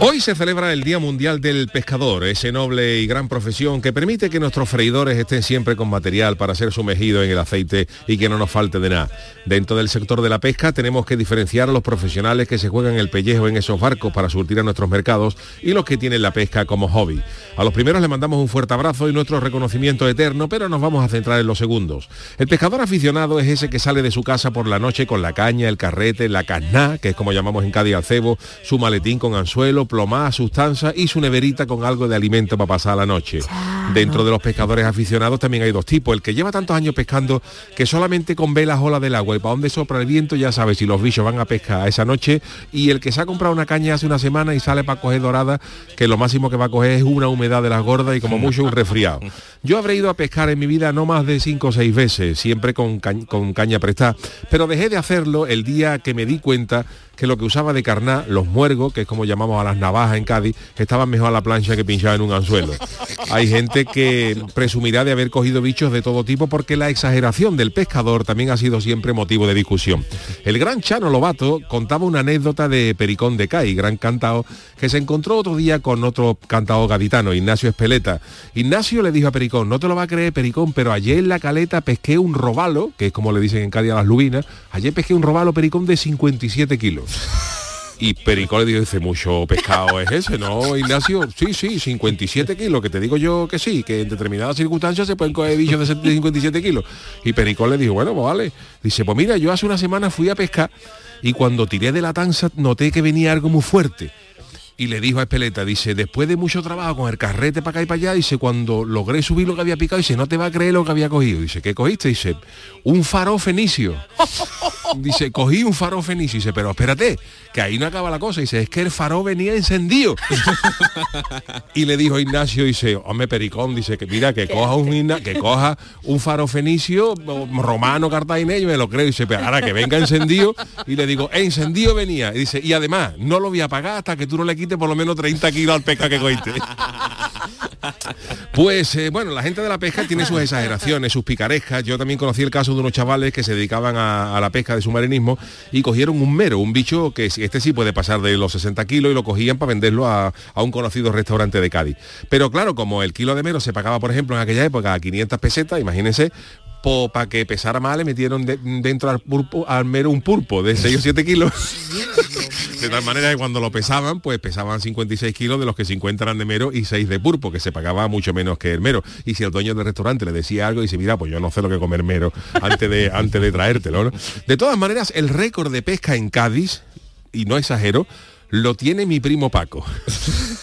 Hoy se celebra el Día Mundial del Pescador, ese noble y gran profesión que permite que nuestros freidores estén siempre con material para ser sumergidos en el aceite y que no nos falte de nada. Dentro del sector de la pesca tenemos que diferenciar a los profesionales que se juegan el pellejo en esos barcos para surtir a nuestros mercados y los que tienen la pesca como hobby. A los primeros les mandamos un fuerte abrazo y nuestro reconocimiento eterno, pero nos vamos a centrar en los segundos. El pescador aficionado es ese que sale de su casa por la noche con la caña, el carrete, la casná, que es como llamamos en Cádiz al cebo, su maletín con anzuelo, plomada, sustancia y su neverita con algo de alimento para pasar la noche. Dentro de los pescadores aficionados también hay dos tipos. El que lleva tantos años pescando que solamente con ve las olas del agua y para dónde sopra el viento ya sabe si los bichos van a pescar esa noche. Y el que se ha comprado una caña hace una semana y sale para coger dorada, que lo máximo que va a coger es una humedad de las gordas y como mucho un resfriado. Yo habré ido a pescar en mi vida no más de cinco o seis veces, siempre con caña prestada. Pero dejé de hacerlo el día que me di cuenta que lo que usaba de carná, los muergos, que es como llamamos a las navajas en Cádiz, estaban mejor a la plancha que pinchaba en un anzuelo. Hay gente que presumirá de haber cogido bichos de todo tipo porque la exageración del pescador también ha sido siempre motivo de discusión. El gran Chano Lobato contaba una anécdota de Pericón de Cádiz, gran cantao, que se encontró otro día con otro cantao gaditano, Ignacio Espeleta. Ignacio le dijo a Pericón, no te lo va a creer Pericón, pero ayer en la caleta pesqué un robalo, que es como le dicen en Cádiz a las lubinas, ayer pesqué un robalo Pericón de 57 kilos. Y Pericón le dice, mucho pescado es ese, ¿no, Ignacio? Sí, sí, 57 kilos, que te digo yo que sí, que en determinadas circunstancias se pueden coger bichos de 57 kilos. Y Pericón le dijo, bueno, pues vale. Dice, pues mira, yo hace una semana fui a pescar y cuando tiré de la tanza noté que venía algo muy fuerte. Y le dijo a Espeleta, dice, después de mucho trabajo con el carrete para acá y para allá, dice, cuando logré subir lo que había picado, dice, no te va a creer lo que había cogido. Dice, ¿qué cogiste? Dice, un faro fenicio. dice, cogí un faro fenicio. Dice, pero espérate, que ahí no acaba la cosa. Dice, es que el faro venía encendido. y le dijo Ignacio, dice, hombre, Pericón, dice, que mira, que coja un, que coja un faro fenicio romano cartaginés, me lo creo. Dice, pero ahora que venga encendido. Y le digo, encendido venía. Y dice, y además, no lo voy a pagar hasta que tú no le quites por lo menos 30 kilos al pesca que cogiste. Pues eh, bueno, la gente de la pesca tiene sus exageraciones, sus picarescas. Yo también conocí el caso de unos chavales que se dedicaban a, a la pesca de submarinismo y cogieron un mero, un bicho que este sí puede pasar de los 60 kilos y lo cogían para venderlo a, a un conocido restaurante de Cádiz. Pero claro, como el kilo de mero se pagaba, por ejemplo, en aquella época a 500 pesetas, imagínense, para que pesara más le metieron de, dentro al, pulpo, al mero un pulpo de 6 o 7 kilos. De tal manera que cuando lo pesaban, pues pesaban 56 kilos de los que 50 eran de mero y 6 de pulpo, que se pagaba mucho menos que el mero. Y si el dueño del restaurante le decía algo, dice, mira, pues yo no sé lo que comer mero antes de, antes de traértelo. ¿no? De todas maneras, el récord de pesca en Cádiz, y no exagero, lo tiene mi primo Paco.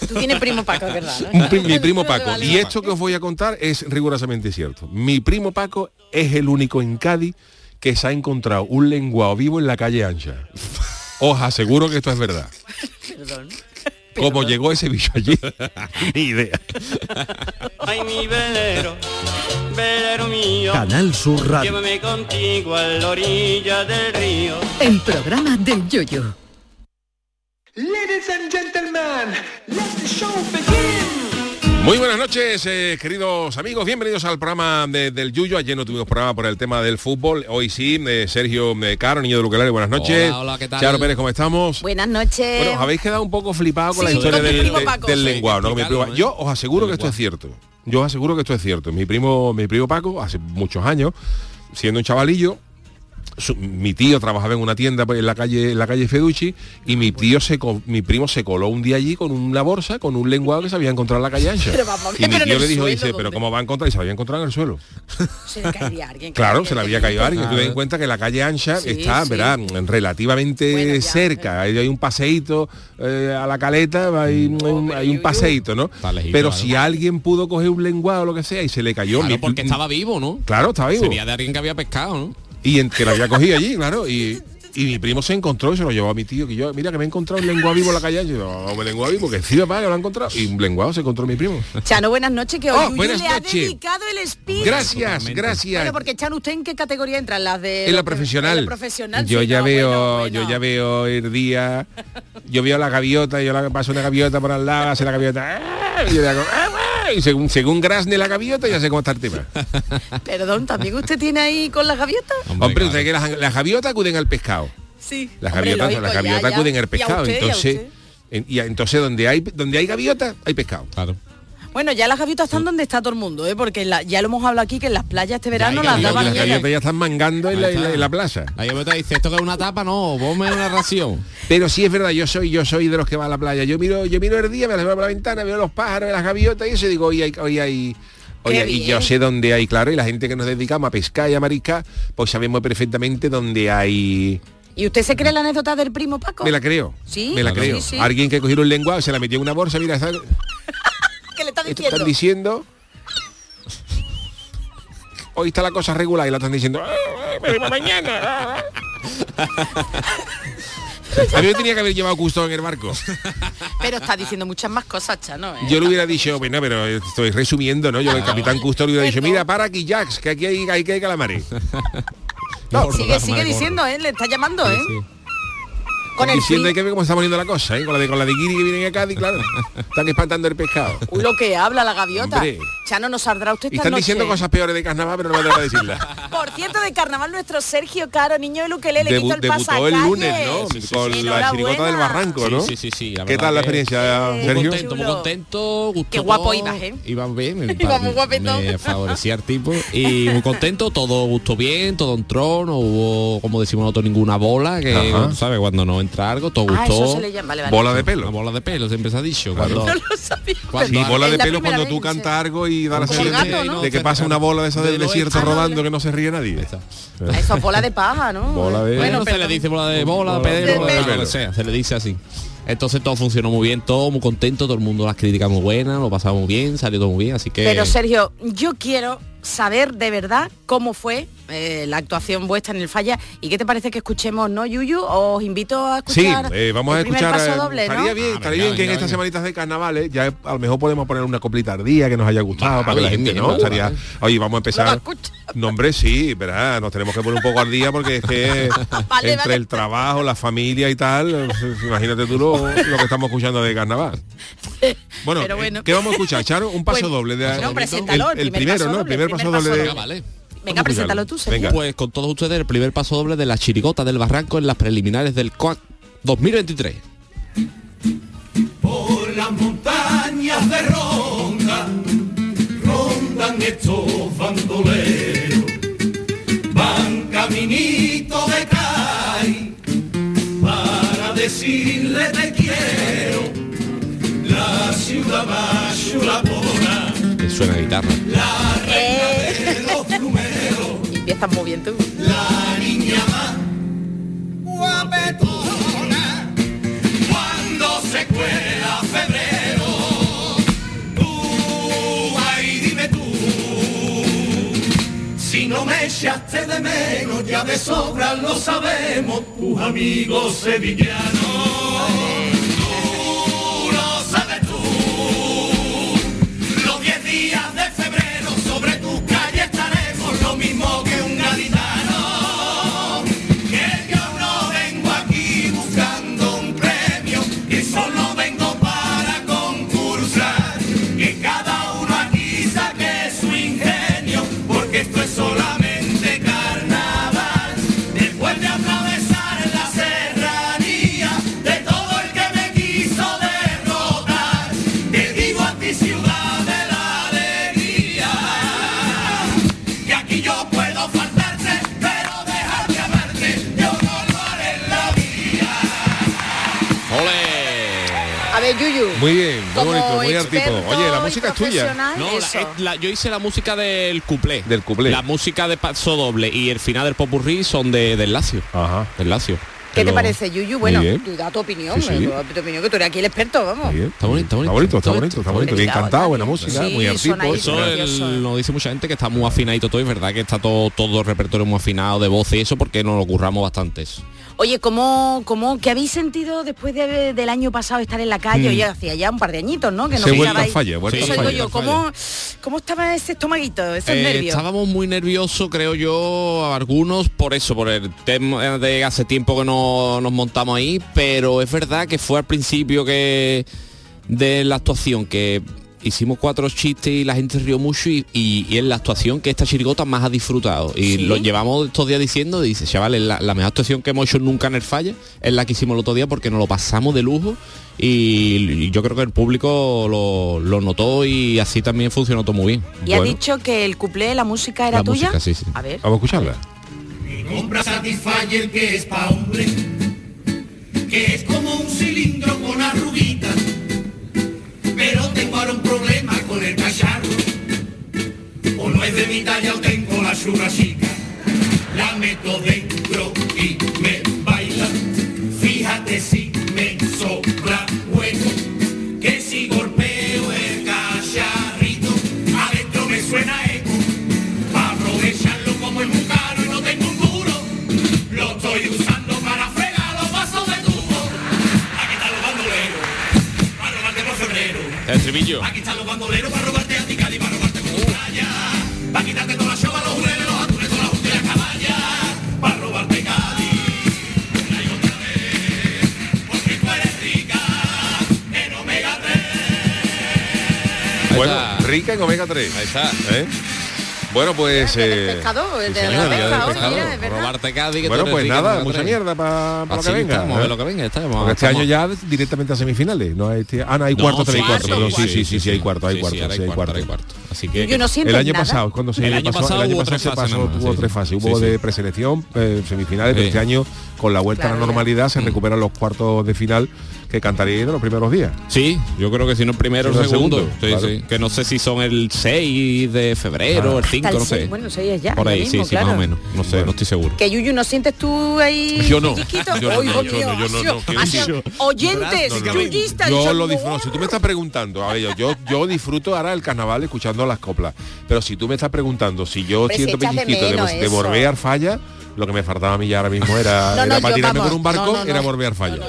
Tú tienes primo Paco, ¿verdad? ¿no? Pri mi primo Paco. Y esto que os voy a contar es rigurosamente cierto. Mi primo Paco es el único en Cádiz que se ha encontrado un lenguado vivo en la calle ancha. Os aseguro que esto es verdad. Perdón. ¿Cómo Perdón. llegó ese bicho allí? Ni idea. Ay, mi velero, velero mío, Canal Sur Radio. llévame contigo a la orilla del río. El programa del Yoyo. Ladies and gentlemen, let the show begin. Muy buenas noches, eh, queridos amigos. Bienvenidos al programa de- del Yuyo. Ayer no tuvimos programa por el tema del fútbol. Hoy sí, eh, Sergio eh, Caro, niño de Luquelare, buenas noches. Hola, hola, ¿qué tal? Charo Pérez, ¿cómo estamos? Buenas noches. Bueno, os habéis quedado un poco flipados con Sí, la historia con del, primo de- Paco. del Sí, lenguado, ¿no? Primo- ¿eh? Yo os aseguro que esto es cierto. Yo os aseguro que esto es cierto. Mi primo, mi primo Paco, hace muchos años, siendo un chavalillo, su- mi tío trabajaba en una tienda pues, en la calle en la calle Feducci y mi tío se mi primo se coló un día allí con una bolsa con un lenguado que se había encontrado en la calle ancha Pero vamos y mi tío le dijo suelo, dice pero cómo va a encontrar y se lo había encontrado en el suelo Se le caería alguien. Claro, se le había caído a alguien. Tú ten en cuenta que la calle ancha Sí, está, sí. verá, relativamente Bueno, ya, cerca. Hay, hay un paseíto eh, a la caleta, hay, un- Oh, hay un paseíto, ¿no? Pero claro. si alguien pudo coger un lenguado o lo que sea y se le cayó, Claro, mi- porque estaba vivo, ¿no? Claro, estaba vivo. Sería de alguien que había pescado, ¿no? Y en, que lo había cogido allí, claro. Y, Y mi primo se encontró y se lo llevó a mi tío, que yo, mira que me he encontrado un lenguado vivo en la calle. Y yo, no, un lenguado vivo, que encima para que lo ha encontrado. Y un lenguado se encontró mi primo. Chano, buenas noches, que hoy Oh, buenas le ha noches. dedicado el speech. Gracias, Totalmente. gracias. Bueno, porque Chano, ¿usted en qué categoría entra? ¿En las de en la profesional. en la profesional, yo sí, ya no, veo, bueno, bueno. yo ya veo el día, yo veo la gaviota, yo la paso una gaviota por al lado, hace la gaviota, ¡ah! y, yo le hago, ¡ah, y según según grazne la gaviota ya sé cómo está el tema. Perdón, ¿también usted tiene ahí con las gaviotas? Hombre, claro. usted que las, las gaviotas acuden al pescado. Sí. Las Hombre, gaviotas, las gaviotas ya. acuden al ¿Y a pescado. y a entonces, usted? en- y a- entonces donde hay donde hay gaviota, hay pescado. Claro. Bueno, ya las gaviotas están donde está todo el mundo, ¿eh? porque la- ya lo hemos hablado aquí que en las playas este verano las daban las gaviotas ya están mangando en la, en la- en la plaza. La gaviota dice, esto que es una tapa, no, ponme una ración. Pero sí es verdad, yo soy, yo soy de los que va a la playa. Yo miro, yo miro el día, me asomo por la ventana, veo los pájaros, las gaviotas y eso y digo, hoy hay, hoy hay. hay- y yo sé dónde hay, claro, y la gente que nos dedicamos a pescar y a mariscar, pues sabemos perfectamente dónde hay. ¿Y usted se cree la anécdota del primo Paco? Me la creo. Sí, Me la creo. sí, sí. Alguien que cogió un lenguado, se la metió en una bolsa, mira, ¿sabes? ¿Qué le está Esto diciendo? están diciendo. Hoy está la cosa regular y la están diciendo. "Ah, ah, mañana. ah, ah". A mí me tenía que haber llevado Custo en el barco. Pero está diciendo muchas más cosas, Chano. ¿eh? Yo le hubiera dicho, bueno, pero estoy resumiendo, ¿no? Yo el capitán Custo le hubiera dicho, mira, para aquí, Jax, que aquí hay, hay que hay calamares. No, sigue, diciendo, ¿eh? Le está llamando, ¿eh? Sí. Con el Diciendo hay que ver cómo está poniendo la cosa, ¿eh? Con la de con la de Guiri que vienen acá, y claro. Están espantando el pescado. Uy, lo que habla la gaviota. Hombre. Chano, ¿nos saldrá usted Y esta están noche? diciendo cosas peores de carnaval, pero no me atrevo a decirlas. Por cierto, de carnaval nuestro Sergio Caro, niño de Luquelele, que Debu- hizo el debutó el pasacalle. lunes, ¿no? Sí, sí, sí, con sí. la chirigota del barranco, ¿no? Sí, sí, sí, la ¿Qué verdad tal la que- experiencia, Muy Sergio? contento, muy Chulo. contento, gustó Qué guapo todo, ibas, ¿eh? Iba bien, me, Iba muy guapetón. me favorecía el tipo y muy contento, todo gustó bien, todo entró, no hubo, como decimos nosotros, ninguna bola, que Ajá. ¿sabes? Cuando no entra algo, todo Ah, eso gustó. se le llama. Vale, vale. Bola de pelo. bola de pelo, siempre se ha dicho. Cuando, No lo sabía. cuando Sí, bola de pelo cuando tú cantas sí. algo y da la sensación ¿no? de que pasa una bola de esa del desierto Ah, rodando que no se ríe nadie. Eso es bola de paja, ¿no? Bola de- Bueno, se le dice bola de bola, Bola de pedero, sea, se le dice así. Entonces todo funcionó muy bien, todo muy contento, todo el mundo las críticas muy buenas, lo pasamos muy bien, salió todo muy bien, así que Pero Sergio, yo quiero saber de verdad cómo fue eh, la actuación vuestra en el falla y qué te parece que escuchemos, ¿no, Yuyu? Os invito a Sí, escuchar eh, vamos a el escuchar. paso eh, doble, ¿no? estaría bien, Ah, estaría venga, bien que en estas semanitas de carnavales ya a lo mejor podemos poner una coplita ardía que nos haya gustado Va, para que la gente, bien, ¿no? Estaría, vale. oye, vamos a empezar. No, hombre, sí, verá, nos tenemos que poner un poco al día porque es que Vale, entre vale. el trabajo, la familia y tal, imagínate tú lo, lo que estamos escuchando de carnaval. Bueno, eh, bueno. ¿qué vamos a escuchar, Charo? Un paso Pues, doble de no, el el, primer primero, paso ¿no? El primer paso doble de. Ah, vale. Venga, preséntalo tú, Sergio. Venga. Pues con todos ustedes el primer paso doble de la chirigota del barranco en las preliminares del COAC 2023. Por las montañas de Ronda rondan estos bandoleros, van caminito de CAI para decirle te quiero. La ciudad más chulapona, Que suena guitarra. los empiezas muy bien tú. la niña más guapetona. Cuando se cuela febrero, tú, ay, dime tú, si no me echaste de menos, ya de sobra lo sabemos, tus amigos sevillanos. Muy bien, muy como bonito, muy experto Oye, la música es tuya. No, la- eso. es la- yo hice la música del cuplé. Del cuplé. La música de paso doble y el final del popurrí son de, del Lacio. Ajá. Del Lacio. ¿Qué Que te lo- parece, Yuyu? Bueno, bien. tú da tu opinión, Sí, sí. tu opinión, que tú eres aquí el experto, vamos. Muy bien. Está bonito, está bonito. Está bonito, está Está bonito, está bonito. bonito. Bien cantado, buena Sí, música, muy artipo. sonadito. Eso el- nos dice mucha gente que está muy afinadito todo y es verdad que está todo todo el repertorio muy afinado de voz y eso porque nos lo curramos bastantes. Oye, ¿cómo, cómo, ¿qué habéis sentido después de- del año pasado estar en la calle? Mm. Oye, hacía ya un par de añitos, ¿no? Que no estabais- a falla, Eso digo falla, yo, ¿cómo, ¿cómo estaba ese estomaguito, esos Eh, nervios? estábamos muy nerviosos, creo yo, algunos por eso, por el tema de hace tiempo que no nos montamos ahí, pero es verdad que fue al principio que de la actuación que hicimos cuatro chistes y la gente rió mucho y, y- y es la actuación que esta chirigota más ha disfrutado. Y ¿Sí? lo llevamos estos días diciendo, dice, chavales, la, la mejor actuación que hemos hecho nunca en el falla es la que hicimos el otro día porque nos lo pasamos de lujo y, y yo creo que el público lo, lo notó y así también funcionó todo muy bien. y ha dicho que el cuplé, la música era La tuya. música, sí, sí. A ver. Vamos a escucharla. Compra Satisfyer que es pa' hombre, que es como un cilindro con arruguitas. Pero tengo ahora un problema con el cacharro. O no es de mi talla o tengo la churra chica. La meto dentro El estribillo. Aquí están los bandoleros para robarte a ti, Cali, para robarte con playa. Para quitarte toda la chova, los jureles, los atunes, todas las justas y las caballas. Para robarte Cali. Una y otra vez, porque tú eres rica en Omega 3. Ahí Bueno, rica en omega 3. Ahí está. ¿eh? Bueno, pues... Eh, pescador, el de. Robarte Cádiz, que bueno, pues nada, mucha mierda para lo Así que venga. ¿eh? lo que venga. Estamos, Porque este estamos- año ya directamente a semifinales. No hay, este- ah, no, hay cuarto, también sí, hay cuarto. perdón, sí, sí, sí, sí, hay cuarto, hay sí, cuarto, hay cuarto. Así que El año pasado, cuando se El año pasó, pasado el año hubo pasado tres se pasó, sí, tres fases, hubo de preselección, eh, semifinales, pero este año con la vuelta a la normalidad se Mm. recuperan los cuartos de final que cantarían los primeros días. Sí, yo creo que si no el primero o Si el no el segundo. segundo, Sí, claro. sí. Que no sé si son el 6 de febrero, Ah. el 5, Hasta el no sé. seis, bueno, seis es ya, Por ahí, mismo, sí, sí, claro. más o menos. No sé, Bueno. no estoy seguro. Que Yuyu, ¿no sientes tú ahí Yo no. Yo yo yo Oyentes, yuyistas, Yo lo disfruto. Si tú me estás preguntando, a ver, yo, yo, disfruto ahora el carnaval escuchando las coplas. Pero si tú me estás preguntando si yo siento de pellizquito de, de borbear falla, lo que me faltaba a mí ya ahora mismo era, No, no, era para yo, tirarme vamos, por un barco, era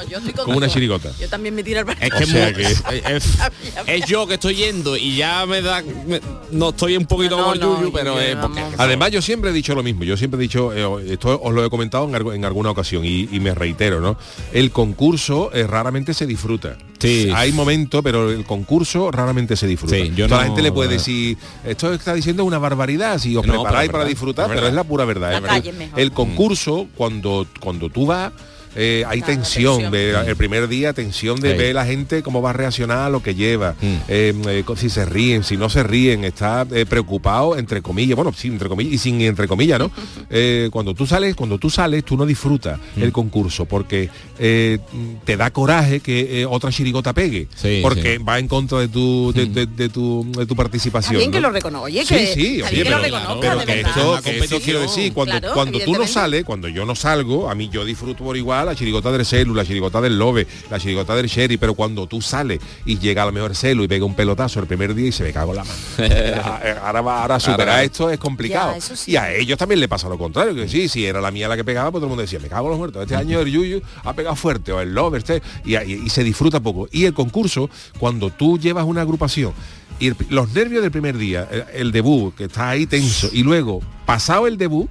yo estoy como contigo. una chirigota. Yo también me tiro al barco. Es O que sea mu- que- es, es- es yo que estoy yendo y ya me da me- no estoy un poquito No, como el no, Yuyu, pero es porque. Además, yo siempre he dicho lo mismo. Yo siempre he dicho, eh, esto os lo he comentado en, en alguna ocasión y, y me reitero, ¿no? El concurso eh, raramente se disfruta. Sí. Hay momentos, pero el concurso raramente se disfruta. Sí, yo Toda la no- gente le puede decir, esto está diciendo una barbaridad, si os No, preparáis para disfrutar, pero es la pura verdad. La es verdad. calle es mejor. El concurso, cuando, cuando tú vas, eh, hay Claro, tensión, tensión. de- el primer día tensión de Sí. ver la gente cómo va a reaccionar a lo que lleva, Mm. eh, eh, si se ríen, si no se ríen, está eh, preocupado entre comillas, bueno, sí, entre comillas y sin entre comillas, ¿no? Eh, cuando tú sales, cuando tú sales, tú no disfrutas Mm. el concurso porque eh, te da coraje que eh, otra chirigota pegue, Sí, porque sí. va en contra de tu de, de- de tu, de tu participación. Bien que lo reconozca, oye, Sí, que, sí, oye, lo pero, reconozca, pero de que esto, que esto quiero decir, cuando, Claro, cuando tú no sales, cuando yo no salgo, a mí yo disfruto por igual la chirigota del celu, la chirigota del lobe, la chirigota del sherry, pero cuando tú sales y llega a lo mejor celu y pega un pelotazo el primer día y se me cago en la mano. ahora, ahora, va- ahora superar Ahora- esto es complicado. Ya, eso sí. Y a ellos también le pasa lo contrario, que sí, si era la mía la que pegaba, pues todo el mundo decía, me cago en los muertos, este año el Yuyu ha pegado fuerte, o el Lover, este, y, y- y se disfruta poco. Y el concurso, cuando tú llevas una agrupación, y el- los nervios del primer día, el, el debut, que está ahí tenso, y luego, pasado el debut,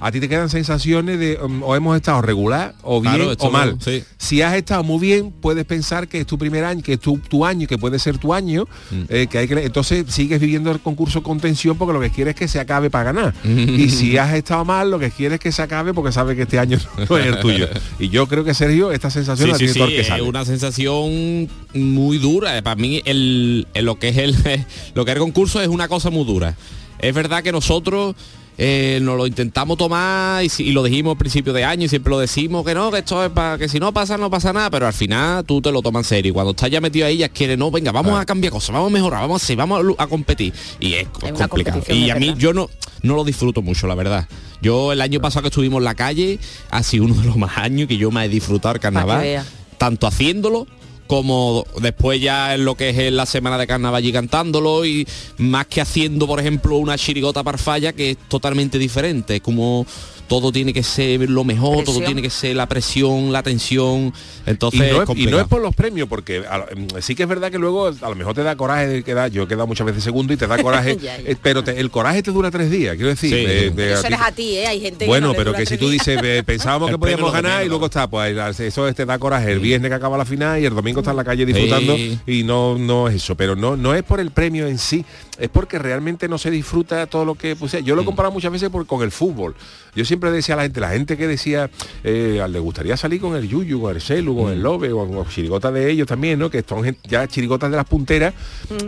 a ti te quedan sensaciones de um, o hemos estado regular o bien Claro, o mal. sí. Si has estado muy bien, puedes pensar que es tu primer año, que es tu, tu año, que puede ser tu año, Mm. eh, que hay que entonces sigues viviendo el concurso con tensión porque lo que quieres es que se acabe para ganar. y si has estado mal, lo que quieres es que se acabe porque sabes que este año no es el tuyo. Y yo creo que Sergio, esta sensación Sí, la sí, tiene sí, todo el que es una sensación muy dura. Para mí el, el- lo que es el lo que es el concurso es una cosa muy dura. Es verdad que nosotros eh, nos lo intentamos tomar y, si- y lo dijimos al principio de año y siempre lo decimos que no, que esto es para que si no pasa, no pasa nada, pero al final tú te lo tomas en serio. Y cuando estás ya metido ahí ya quieres, no, venga, vamos a cambiar cosas, vamos a mejorar, vamos a hacer, vamos a, competir. Y es, complicado. Y a mí verdad. yo no, no lo disfruto mucho, la verdad. Yo el año pasado que estuvimos en la calle ha sido uno de los más años que yo me he disfrutado el carnaval tanto haciéndolo como después ya en lo que es la semana de carnaval allí cantándolo y más que haciendo, por ejemplo, una chirigota parfalla que es totalmente diferente, es como todo tiene que ser lo mejor, todo tiene que ser la presión, la tensión. Y Entonces no, es es, y no es por los premios, porque a mm, sí que es verdad que luego a lo mejor te da coraje de quedar, yo he quedado muchas veces segundo y te da coraje, Ya, ya. eh, pero te- el coraje te dura tres días, quiero decir. Sí. eh, de- Eso a ti- eres a ti, ¿eh? Hay gente que Bueno, no pero que si tú dices, eh, pensábamos que podíamos ganar y luego está, pues eso te da coraje el viernes que acaba la final y el domingo está en la calle disfrutando Sí. y no, no es eso, pero no, no es por el premio en sí, es porque realmente no se disfruta todo lo que puse. Yo lo he comparado muchas veces por- con el fútbol. Yo siempre decía a la gente, la gente que decía, eh, le gustaría salir con el Yuyu, con el Celu, con el Lobe, o con chirigotas de ellos también, ¿no? Que son ya chirigotas de las punteras.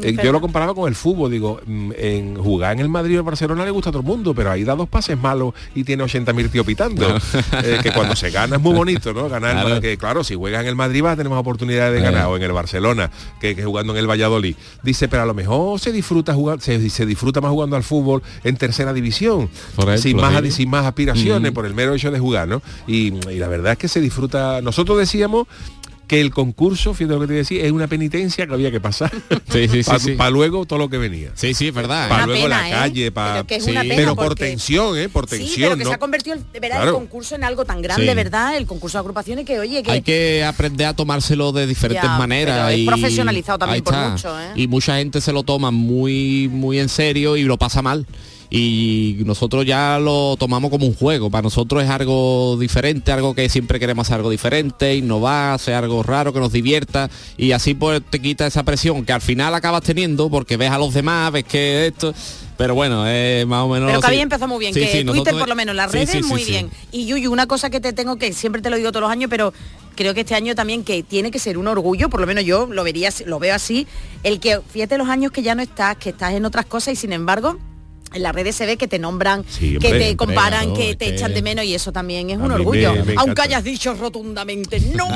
Eh, yo lo comparaba con el fútbol, digo, mm, en jugar en el Madrid o el Barcelona le gusta a todo el mundo, pero ahí da dos pases malos y tiene 80.000 tío pitando. Eh, que cuando se gana es muy bonito, ¿no? Ganar, Claro. que claro, si juegas en el Madrid vas a tener más oportunidades de ganar, o en el Barcelona, que, que jugando en el Valladolid. Dice, pero a lo mejor se disfruta jugar, se, se disfruta más jugando al fútbol en tercera división, sin, más, sin más aspiraciones, Mm. por el mero hecho de jugar, ¿no? Y, y la verdad es que se disfruta. Nosotros decíamos que el concurso, fíjate lo que te decía, es una penitencia que había que pasar. Sí, sí, sí, Para sí. luego todo lo que venía. Sí, sí, es verdad. Para Una luego pena, la ¿eh? calle, para Pero que es Sí. una pena pero por porque- tensión, ¿eh? Por Sí, tensión, pero que ¿no? se ha convertido el, verá, Claro. el concurso en algo tan grande, Sí. ¿verdad? El concurso de agrupaciones que, oye, que, hay que aprender a tomárselo de diferentes Ya, maneras es y profesionalizado también por mucho, ¿eh? y mucha gente se lo toma muy muy en serio y lo pasa mal y nosotros ya lo tomamos como un juego para nosotros es algo diferente algo que siempre queremos hacer algo diferente innovar hacer algo raro que nos divierta y así pues te quita esa presión que al final acabas teniendo porque ves a los demás ves que esto pero bueno es más o menos Pero que sí. había empezado muy bien, Sí, que sí, Twitter por lo menos, las redes muy bien. Y Yuyu, una cosa que te tengo que, siempre te lo digo todos los años, pero creo que este año también que tiene que ser un orgullo, por lo menos yo lo vería, lo veo así, el que fíjate los años que ya no estás, que estás en otras cosas y sin embargo en las redes se ve que te nombran, Sí, que te hombre, comparan, que es te que- echan de menos y eso también es A un orgullo. me- me Aunque hayas dicho rotundamente no.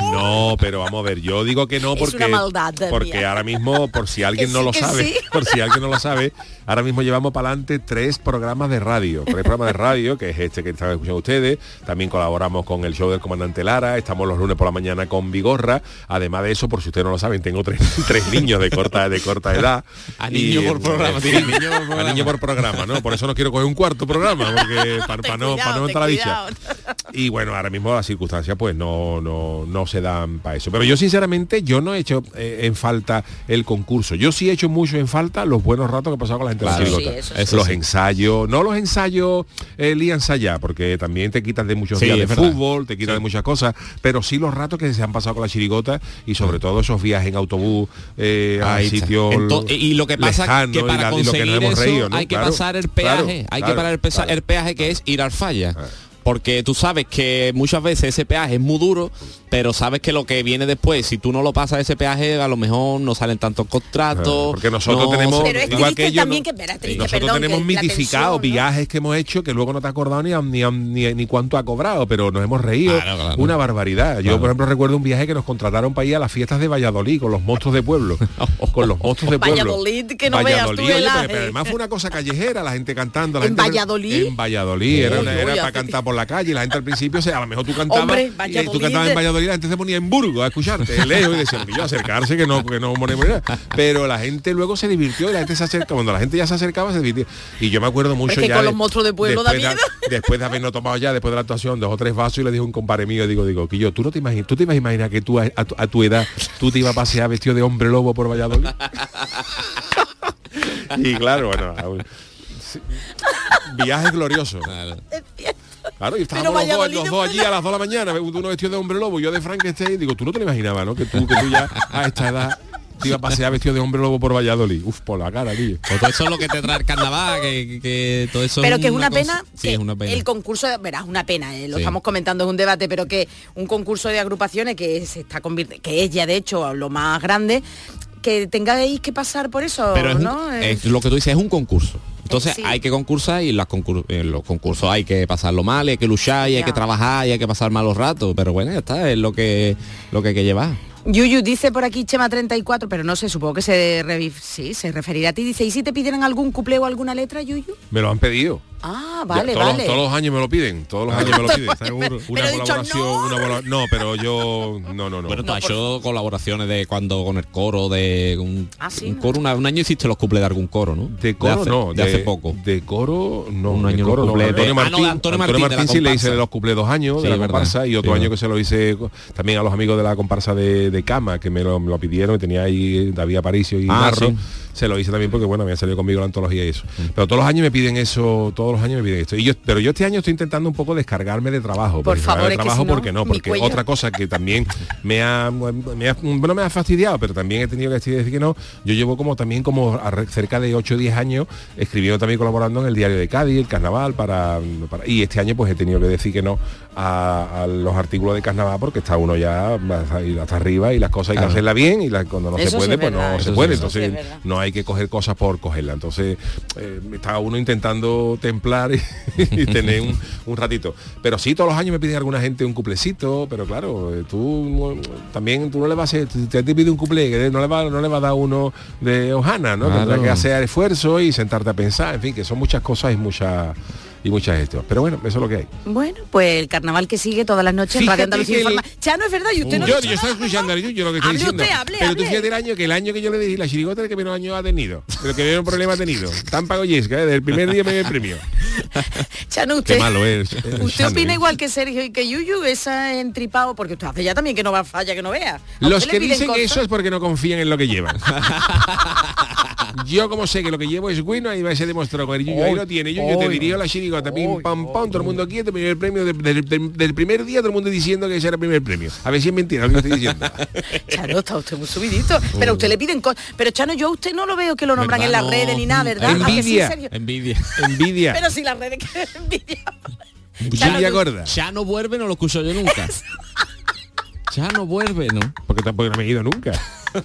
No, pero vamos a ver, yo digo que no Es porque una maldad porque mía. ahora mismo, por si alguien Que no sí, lo sabe, sí. por si alguien no lo sabe, ahora mismo llevamos para adelante tres programas de radio, tres programas de radio, que es este que están escuchando ustedes, también colaboramos con el show del comandante Lara, estamos los lunes por la mañana con Vigorra, además de eso, por si ustedes no lo saben, tengo tres, tres niños de corta, de corta edad. A niño por programa, a niño por programa, ¿no? Por eso no quiero coger un cuarto programa, porque para, Ten no, para no la bicha. Y bueno, ahora mismo las circunstancias pues no, no, no se dan para eso. Pero yo sinceramente yo no he hecho eh, en falta el concurso. Yo sí he hecho mucho en falta los buenos ratos que he pasado con la gente Claro. de la Sí, eso los sí. ensayos, no los ensayos eh, lía ensayar, porque también te quitan de muchos Sí, días de fútbol, te quitan de muchas cosas, pero sí los ratos que se han pasado con la chirigota y sobre todo esos viajes en autobús eh, a sitios y lo que pasa lejanos que y para la- y lo que nos conseguir hemos eso reído, ¿no? hay que Claro, pasar el claro, peaje, hay claro, que parar el peaje que es ir al falla. Porque tú sabes que muchas veces ese peaje es muy duro, pero sabes que lo que viene después, si tú no lo pasas ese peaje, a lo mejor no salen tantos contratos. Claro, porque nosotros no tenemos- Pero es Igual que ellos, también ¿no? que triste, Nosotros perdón, tenemos mitificado tensión, ¿no? viajes que hemos hecho que luego no te has acordado ni, ni, ni, ni cuánto ha cobrado, pero nos hemos reído Claro, claro. una barbaridad. Yo, por ejemplo, recuerdo un viaje que nos contrataron para ir a las fiestas de Valladolid con los monstruos de pueblo. con los monstruos de pueblo. Valladolid, que no veas tú Valladolid, oye, pero, además fue una cosa callejera, la gente cantando. La ¿En gente- Valladolid? En Valladolid, era, Uy, era uy, para cantar por la calle y la gente al principio, o sea, a lo mejor tú cantabas Hombre, y tú cantabas en Valladolid, la gente se ponía en Burgos a escucharte, lejos, y decían, yo acercarse que no, que no. Pero la gente luego se divirtió y la gente se acerca, cuando la gente ya se acercaba se divirtió. Y yo me acuerdo mucho es que ya con de- los monstruos de pueblo da después de, después de habernos tomado ya, después de la actuación, dos o tres vasos y le dije a un compadre mío, digo, digo, que yo, tú no te imaginas, tú te imaginar que tú a, a tu, a tu edad, tú te ibas a pasear vestido de hombre lobo por Valladolid. y claro, bueno, aún- sí, viaje glorioso. Claro. Claro, y estábamos los dos, los dos allí a las 2 de la mañana, uno vestido de hombre lobo, yo de Frankenstein, digo, tú no te lo imaginabas, ¿no? Que tú, que tú ya a esta edad te ibas a pasear vestido de hombre lobo por Valladolid. Uf, por la cara, tío. Pues todo eso es lo que te trae el carnaval, que, que- todo eso pero que es una cosa- pena Sí, que es una pena. el concurso verás una pena eh, lo Sí. estamos comentando es un debate pero que un concurso de agrupaciones que se está convirtiendo que es ya de hecho lo más grande que tengáis que pasar por eso pero es, un- no es lo que tú dices es un concurso entonces Sí. hay que concursar y las concur- en los concursos hay que pasarlo mal hay que luchar y hay que trabajar y hay que pasar malos ratos pero bueno ya está es lo que lo que hay que llevar Yuyu dice por aquí Chema 34 pero no sé supongo que se sí se referirá a ti dice y si te pidieran algún cuplé o alguna letra Yuyu Me lo han pedido. Ah, Ya, vale, todos, los- vale. todos los años me lo piden, todos los años me lo piden. Seguro. Una Pero he dicho, colaboración, no. una bola- no, pero yo no, no, no. Bueno, tú No, has por- hecho colaboraciones de cuando con el coro de un, Ah, sí, un no. coro, una- un año hiciste los cumples de algún coro, ¿no? de coro hace, no, de, hace poco. De coro no, Un de año coro los no. de- Antonio Ah, no, Martín, de Antonio Martín, de la Martín sí le hice comparsa. los cuplés dos años Sí, de la verdad. y otro Sí, año que se lo hice también a los amigos de la comparsa de, de Cama que me lo, me lo pidieron y tenía ahí David Aparicio y Ah, Narro. sí. Se lo hice también porque bueno, había salido conmigo la antología y eso. Pero todos los años me piden eso, todos los años me piden esto. Y yo, pero yo este año estoy intentando un poco descargarme de trabajo. Por porque favor, de es que trabajo si no, porque no, porque otra cosa que también me ha, me ha- no me ha fastidiado, pero también he tenido que decir que no. Yo llevo como también como a re- cerca de 8 o 10 años escribiendo también colaborando en el diario de Cádiz, el carnaval, para, para- y este año pues he tenido que decir que no a, a los artículos de carnaval porque está uno ya hasta, arriba y las cosas hay que Claro. hacerlas bien y la- cuando no Eso se puede es pues no verdad, se eso puede. sí, eso sí Entonces no hay que coger cosas por cogerla. Entonces eh, está uno intentando templar y, y tener un, un ratito. Pero sí, todos los años me piden alguna gente un cuplecito, pero claro, eh, tú también tú no le vas a hacer, si te pide un cuplé, que no le va, no le va a dar uno de hojana, ¿no? Claro. Tendrá que hacer esfuerzo y sentarte a pensar, en fin, que son muchas cosas y muchas y muchas gestiones. Pero bueno, eso es lo que hay. Bueno, pues el carnaval que sigue todas las noches en Radio Andalucía el- Informa. Ya no es verdad, y usted no ha yo, yo estaba escuchando al Yuyo lo que Hable diciendo. usted, hable, pero tú hable. fíjate el año que el año que yo le dije la chirigota el que menos años ha tenido. Pero que menos problema ha tenido. Tan pagoyesca, ¿eh? del primer día me dio el premio. Chano, Qué usted, malo es. usted opina ¿eh? igual que Sergio y que Yuyu, esa entripado, porque usted hace ya también que no va a falla que no vea. ¿A Los que dicen eso es porque no confían en lo que llevan. Yo como sé que lo que llevo es bueno, ahí va a ser demostrado con el Yuyo, ahí lo tiene, Yuyo, te dirijo la chirigota, pim pam pam, todo el mundo quieto, me dio el premio de- del, del- del primer día, todo el mundo diciendo que ese era el primer premio. A ver si es mentira lo que estoy diciendo. Chano, está usted muy subidito. Pero a usted le piden cosas. Pero Chano, yo a usted no lo veo que lo nombran en las No. redes ni nada, ¿verdad? ¿A que sí, Envidia. Envidia. Envidia. Pero si las redes que envidia. Envidia tú- gorda. Ya no vuelve, no lo escucho yo nunca. Ya no vuelve, ¿no? Porque tampoco no me he ido nunca.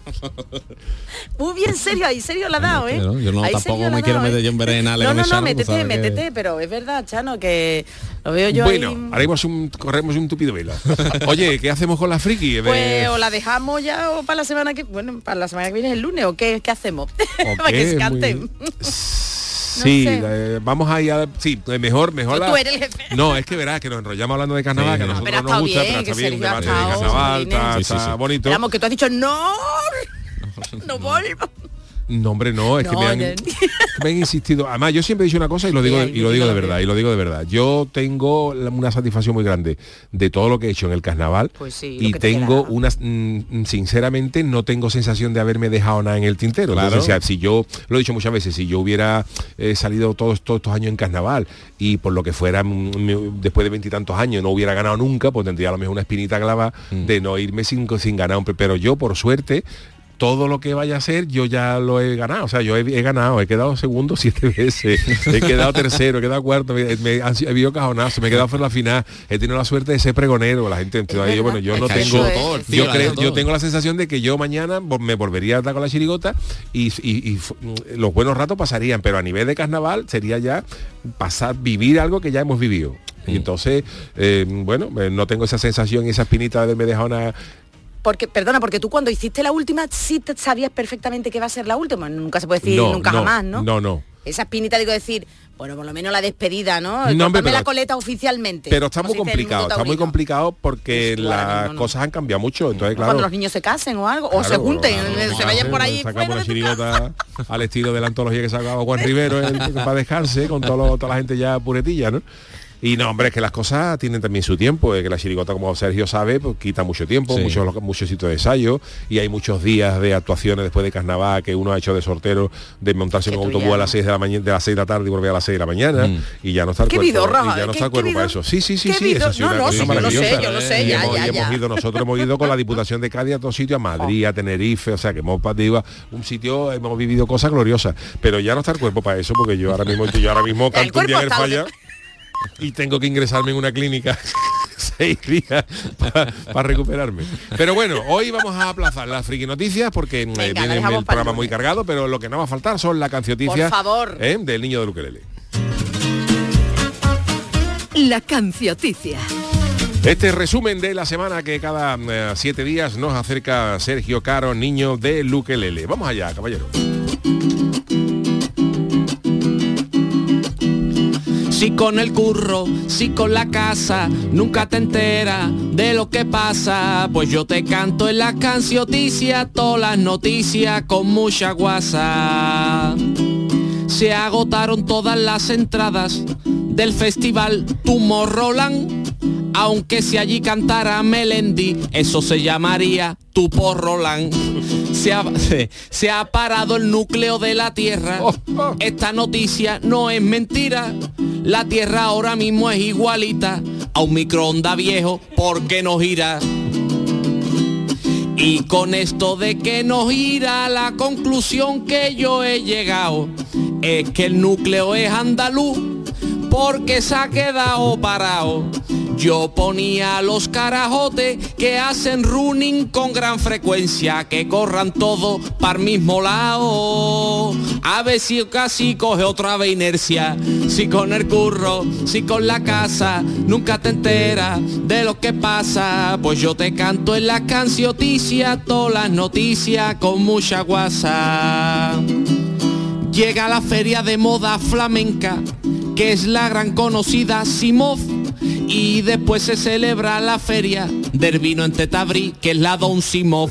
Muy bien, serio, ahí serio la ha dado, ¿eh? Pero yo no, Ahí tampoco me quiero meter ¿eh? yo en No, con no, no, Chano, tú métete, que- métete, pero es verdad, Chano, que lo veo yo bueno, ahí... haremos un, corremos un tupido vela. Oye, ¿qué hacemos con la friki? De- Pues o la dejamos ya o para la semana que bueno, para la semana que viene es el lunes o qué, qué hacemos ¿O para que se. Muy- Sí, sé. eh, vamos a ir a... Sí, eh, mejor, mejor la- tú eres el jefe. No, es que verás que nos enrollamos hablando de carnaval, Sí, que a no. nosotros pero ha nos gusta, bien, pero está bien un debate de carnaval, está, Sí, sí, está sí. bonito. Esperamos que tú has dicho no. No vuelvo. No, hombre, no, es que me han, no. me han insistido. Además, yo siempre he dicho una cosa y lo digo, Bien, y lo digo de verdad, y lo digo de verdad. Yo tengo una satisfacción muy grande de todo lo que he hecho en el carnaval Pues sí, y que te tengo quedaba. una, mm, sinceramente, no tengo sensación de haberme dejado nada en el tintero. Claro. Entonces, o sea, si yo, lo he dicho muchas veces, si yo hubiera eh, salido todos, todos estos años en carnaval y por lo que fuera, mm, después de veintitantos años, no hubiera ganado nunca, pues tendría a lo mejor una espinita clava Mm. de no irme sin, sin ganar Pero yo, por suerte, todo lo que vaya a ser yo ya lo he ganado. O sea, yo he, he ganado, he quedado segundo siete veces, he quedado tercero, he quedado cuarto, me, me han he habido cajonazo, me he quedado fuera de la final, he tenido la suerte de ser pregonero, la gente entonces, yo, bueno, yo Es no tengo todo, tío yo creo, yo tengo la sensación de que yo mañana me volvería a dar con la chirigota y, y- y f- los buenos ratos pasarían, pero a nivel de carnaval sería ya pasar, vivir algo que ya hemos vivido. Y entonces, eh, bueno, eh, no tengo esa sensación y esa espinita de haberme dejado una, Porque, perdona, porque tú cuando hiciste la última sí te sabías perfectamente que va a ser la última. Nunca se puede decir No, nunca no, jamás, ¿no? no, no. Esa espinita digo decir, bueno, por lo menos la despedida, ¿no? No, hombre, Cortarme pero- la coleta oficialmente. Pero está muy complicado, está muy complicado porque las no. cosas han cambiado mucho. Entonces, claro. Cuando los niños se casen o algo, o se junten, claro, se vayan por ahí Sacamos fuera chirigota al estilo de la antología que sacaba Juan Rivero el- para dejarse con todo lo- toda la gente ya puretilla, ¿no? Y no, hombre, es que las cosas tienen también su tiempo, es que la chirigota, como Sergio sabe, pues quita mucho tiempo, Sí. muchos, muchos sitios de ensayo, y hay muchos días de actuaciones después de carnaval que uno ha hecho de sortero, de montarse en un autobús ya a las 6 de la mañana, de las 6 de la tarde y volver a las 6 de la mañana, Mm. y ya no está el Qué cuerpo. vidorra, y ya no ¿qué- está el cuerpo para eso. Sí, sí, sí, sí, ha sido no, no, sí, yo lo sé, maravillosa. yo lo sé, Y ya, hemos- ya, ido, nosotros hemos ido con la Diputación de Cádiz a otros sitios, a Madrid, a Tenerife, o sea que hemos ido a un sitio, hemos vivido cosas gloriosas, pero ya no está el cuerpo para eso, porque yo ahora mismo, yo ahora mismo canto un día en el falla y tengo que ingresarme en una clínica seis días para recuperarme. Pero bueno, hoy vamos a aplazar las friki noticias porque eh, Venga, viene el programa muy cargado, pero lo que no va a faltar son las cancioticias Por favor. ¿eh? del niño de Luquelele. La cancioticia. Este resumen de la semana que cada eh, siete días nos acerca Sergio Caro, niño de Luquelele. Vamos allá, caballero. Si con el curro, si con la casa, nunca te enteras de lo que pasa. Pues yo te canto en las cancioticias, todas las noticias con mucha guasa. Se agotaron todas las entradas del festival Tomorrowland. Aunque si allí cantara Melendi, eso se llamaría Tu Porroland. Se ha, se- se ha parado el núcleo de la Tierra. Esta noticia no es mentira. La Tierra ahora mismo es igualita a un microondas viejo porque no gira. Y con esto de que no gira, la conclusión que yo he llegado es que el núcleo es andaluz porque se ha quedado parado. Yo ponía los carajotes que hacen running con gran frecuencia, que corran todos para el mismo lado. A ver si casi coge otra vez inercia. Si con el curro, si con la casa, nunca te enteras de lo que pasa. Pues yo te canto en las cancioticias, todas las noticias con mucha guasa. Llega la feria de moda flamenca, que es la gran conocida Simov. Y después se celebra la feria del vino en Tetabrí, que es la Don Simov.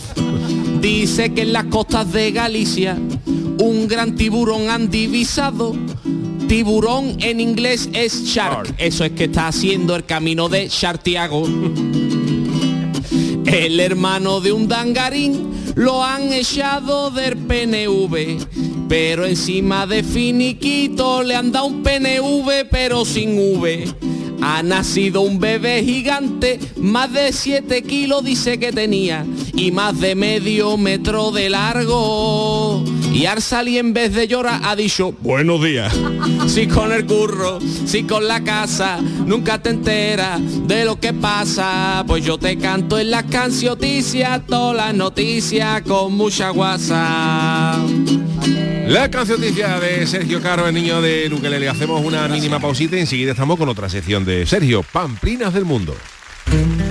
Dice que en las costas de Galicia un gran tiburón han divisado. Tiburón en inglés es shark. Eso es que está haciendo el camino de Chartiago. El hermano de un dangarín lo han echado del PNV. Pero encima de finiquito le han dado un PNV pero sin V. Ha nacido un bebé gigante, más de 7 kilos dice que tenía y más de medio metro de largo. Y Arsali en vez de llorar ha dicho buenos días. Si con el curro, si con la casa, nunca te enteras de lo que pasa. Pues yo te canto en las cancioticias, todas las noticias con mucha guasa. La cancioticia de Sergio Caro, el niño de Ukelele. Hacemos una mínima pausita y enseguida estamos con otra sección de Sergio, Pamplinas del Mundo.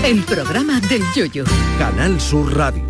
El programa del yoyo. Canal Sur Radio.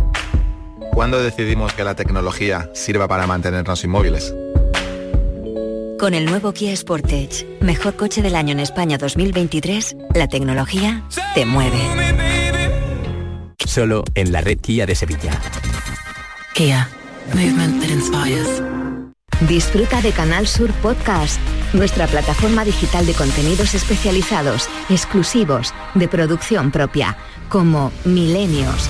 ¿Cuándo decidimos que la tecnología sirva para mantenernos inmóviles? Con el nuevo Kia Sportage, mejor coche del año en España 2023, la tecnología te mueve. Solo en la red Kia de Sevilla. Kia. Movement that inspires. Disfruta de Canal Sur Podcast, nuestra plataforma digital de contenidos especializados, exclusivos, de producción propia, como Milenios,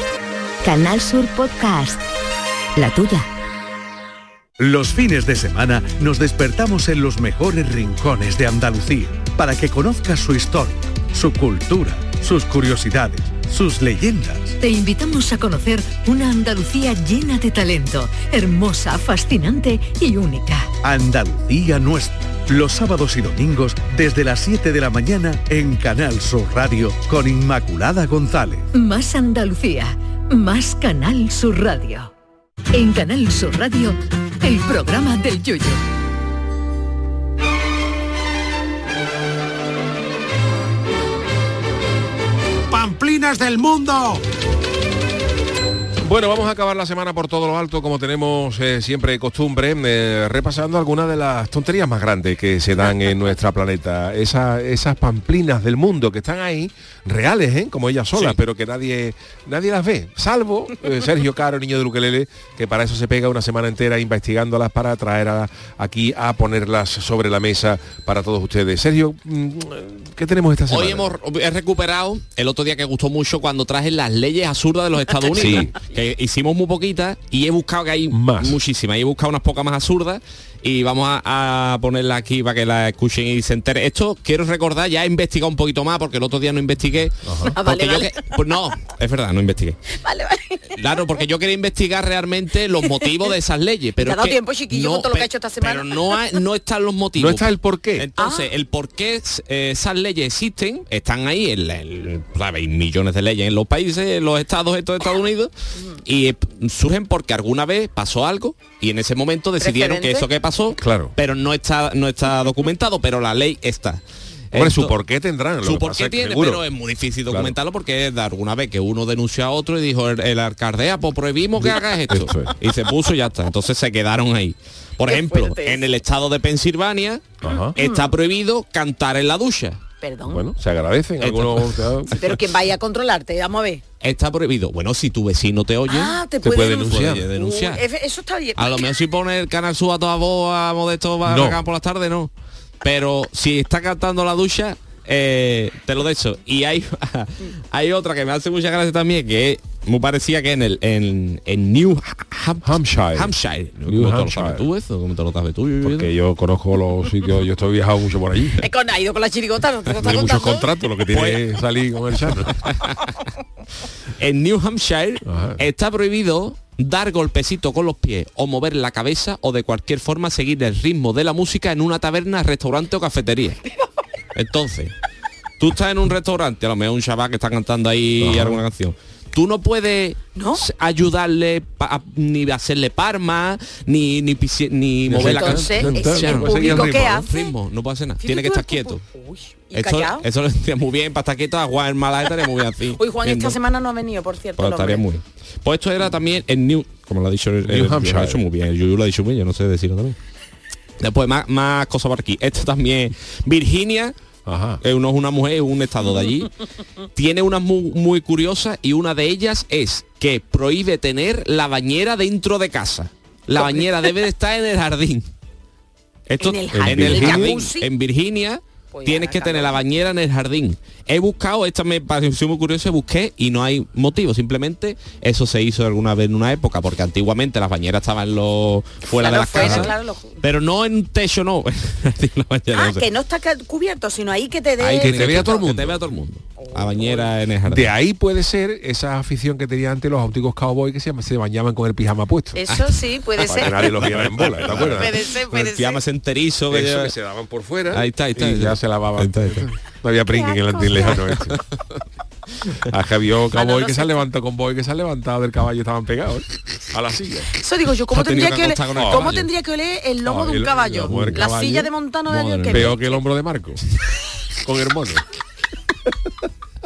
Canal Sur Podcast. La tuya. Los fines de semana nos despertamos en los mejores rincones de Andalucía para que conozcas su historia, su cultura, sus curiosidades, sus leyendas. Te invitamos a conocer una Andalucía llena de talento, hermosa, fascinante y única. Andalucía nuestra. Los sábados y domingos desde las 7 de la mañana en Canal Sur Radio con Inmaculada González. Más Andalucía, más Canal Sur Radio. En Canal Sur Radio, el programa del yoyo. Pamplinas del mundo. Bueno, vamos a acabar la semana por todo lo alto, como tenemos eh, siempre costumbre, eh, repasando algunas de las tonterías más grandes que se dan en nuestra planeta. Esa- esas pamplinas del mundo que están ahí, reales, ¿eh? como ellas solas, pero que nadie, nadie las ve, salvo eh, Sergio Caro, niño de Luquelele, que para eso se pega una semana entera investigándolas para traer a- aquí a ponerlas sobre la mesa para todos ustedes. Sergio, mm, ¿qué tenemos esta semana? Hoy hemos he recuperado el otro día que gustó mucho cuando traje las leyes absurdas de los Estados Unidos. Sí. Que hicimos muy poquitas y he buscado que hay muchísimas. Y he buscado unas pocas más absurdas y vamos a, a ponerla aquí para que la escuchen y se enteren. Esto quiero recordar, ya he investigado un poquito más porque el otro día no investigué. Ah, vale, Porque yo vale. que- pues no, es verdad, no investigué. Vale, vale. Claro, porque yo quería investigar realmente los motivos de esas leyes. Pero ¿Te ha es dado que tiempo, chiquillo, no, con todo lo que ha hecho esta semana? Pero no, hay- no están los motivos. No está el por qué. Entonces, Ah. el por qué eh, esas leyes existen, están ahí, en, la- en- millones de leyes en los países, en los estados estos de Estados Unidos, y eh, surgen porque alguna vez pasó algo y en ese momento decidieron que eso que pasó, Claro. pero no está, no está documentado, pero la ley está. Hombre, su por qué tendrán. lo su que por pasa qué es tiene, seguro. pero es muy difícil Claro. documentarlo porque de alguna vez que uno denunció a otro y dijo el, el alcaldea, pues prohibimos que hagas esto. Eso es. y se puso y ya está. Entonces se quedaron ahí. Por Qué ejemplo, fuerte en el estado de Pensilvania Ajá. está prohibido cantar en la ducha. Perdón. Bueno, se agradecen algunos. Pero quien vaya a controlarte, vamos a ver. Está prohibido. Bueno, si tu vecino te oye, Ah, te puede denunciar. puede denunciar. Uh, eso está bien. A lo mejor si pone el canal suba a toda voz a Modesto No. Barragán por las tardes, no. Pero si está cantando la ducha, eh, te lo de eso. Y hay, hay otra que me hace mucha gracia también, que me parecía que en el en, en New Ham- Hampshire. Hampshire. New ¿Cómo te lo tú eso? ¿Cómo te lo sabes tú? Porque yo conozco los sitios, yo estoy viajado mucho por allí. Es con, ha ido con la chirigota, no te Tiene muchos contratos, lo que tiene Pues- es salir con el chano. En New Hampshire Ajá. está prohibido dar golpecito con los pies o mover la cabeza o de cualquier forma seguir el ritmo de la música en una taberna, restaurante o cafetería. Entonces, tú estás en un restaurante, a lo mejor un chaval que está cantando ahí Ajá. alguna canción. Tú no puedes ayudarle pa- a- ni hacerle parma, ni ni, pisi- ni mover la Entonces, cabeza. ¿es el público qué hace? Ritmo, no puede hacer nada. Tiene que estar quieto. ¿y Eso, callado? eso lo entiendo muy bien, para estar quieto a Juan Malá estaría muy bien así. Uy, Juan, Viendo. esta semana no ha venido, por cierto. Pues estaría muy bien. Pues esto era también en New, como lo ha dicho el, New el- lo ha Hampshire. dicho muy bien, Yuyu lo ha dicho muy bien, yo no sé decirlo también. Después más, más cosas por aquí. Esto también, Virginia, Ajá. eh, no es una mujer, es un estado de allí. Tiene unas muy, muy curiosas y una de ellas es que prohíbe tener la bañera dentro de casa. La bañera debe de estar en el jardín. Esto En el en jardín, el el jardín. En Virginia Pues tienes que tener la bañera en el jardín. He buscado, esta me pareció muy curioso, busqué y no hay motivo, simplemente eso se hizo alguna vez en una época, porque antiguamente las bañeras estaban en los fuera Claro, de las fuera, casas, claro, lo- pero no en techo no. Ah, no sé. que no está cubierto, sino ahí que te dé... Ahí que te vea todo el que mundo. te vea todo el mundo. La bañera en el jardín. De ahí puede ser esa afición que tenía antes los auténticos cowboys que se, se bañaban con el pijama puesto. Eso sí, puede Para que ser. nadie los viera en bola, ¿te acuerdas? Puede ser, Con el puede pijama ser. enterizo que Eso que se daban por fuera Ahí está, ahí está, y ahí ya se lavaban. Ahí está, ahí está. No había pringue en el antilejano este. A Javier Cowboy que se se- han levantado con boy que se han levantado del caballo estaban pegados ¿eh? a la silla. Eso digo yo, ¿cómo tendría que el oler, ¿cómo tendría que oler el lomo Ah, de el- un caballo? el La caballo. silla de montano de Peor que el hombro de Marco. con el mono.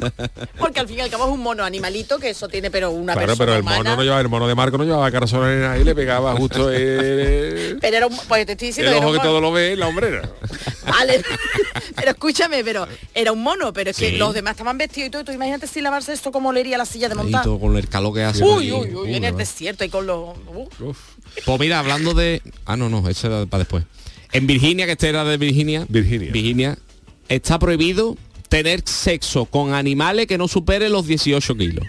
Porque al fin y al cabo es un mono animalito que eso tiene pero una Claro, persona pero el humana. mono no llevaba, el mono de Marco no llevaba carasona y le pegaba justo el, Pero era un, pues te estoy diciendo el ojo que todo lo ve la hombrera. Vale. pero escúchame, pero era un mono, pero es que Sí. los demás estaban vestidos y todo. y Tú imagínate si lavarse esto como olería la silla de montar. con el calor que hace. Uy, uy, uy, en el desierto y con los... uh. Pues mira, hablando de... Ah, no, no, eso era para después. En Virginia, que este era de Virginia, Virginia. Virginia, está prohibido tener sexo con animales que no superen los 18 kilos.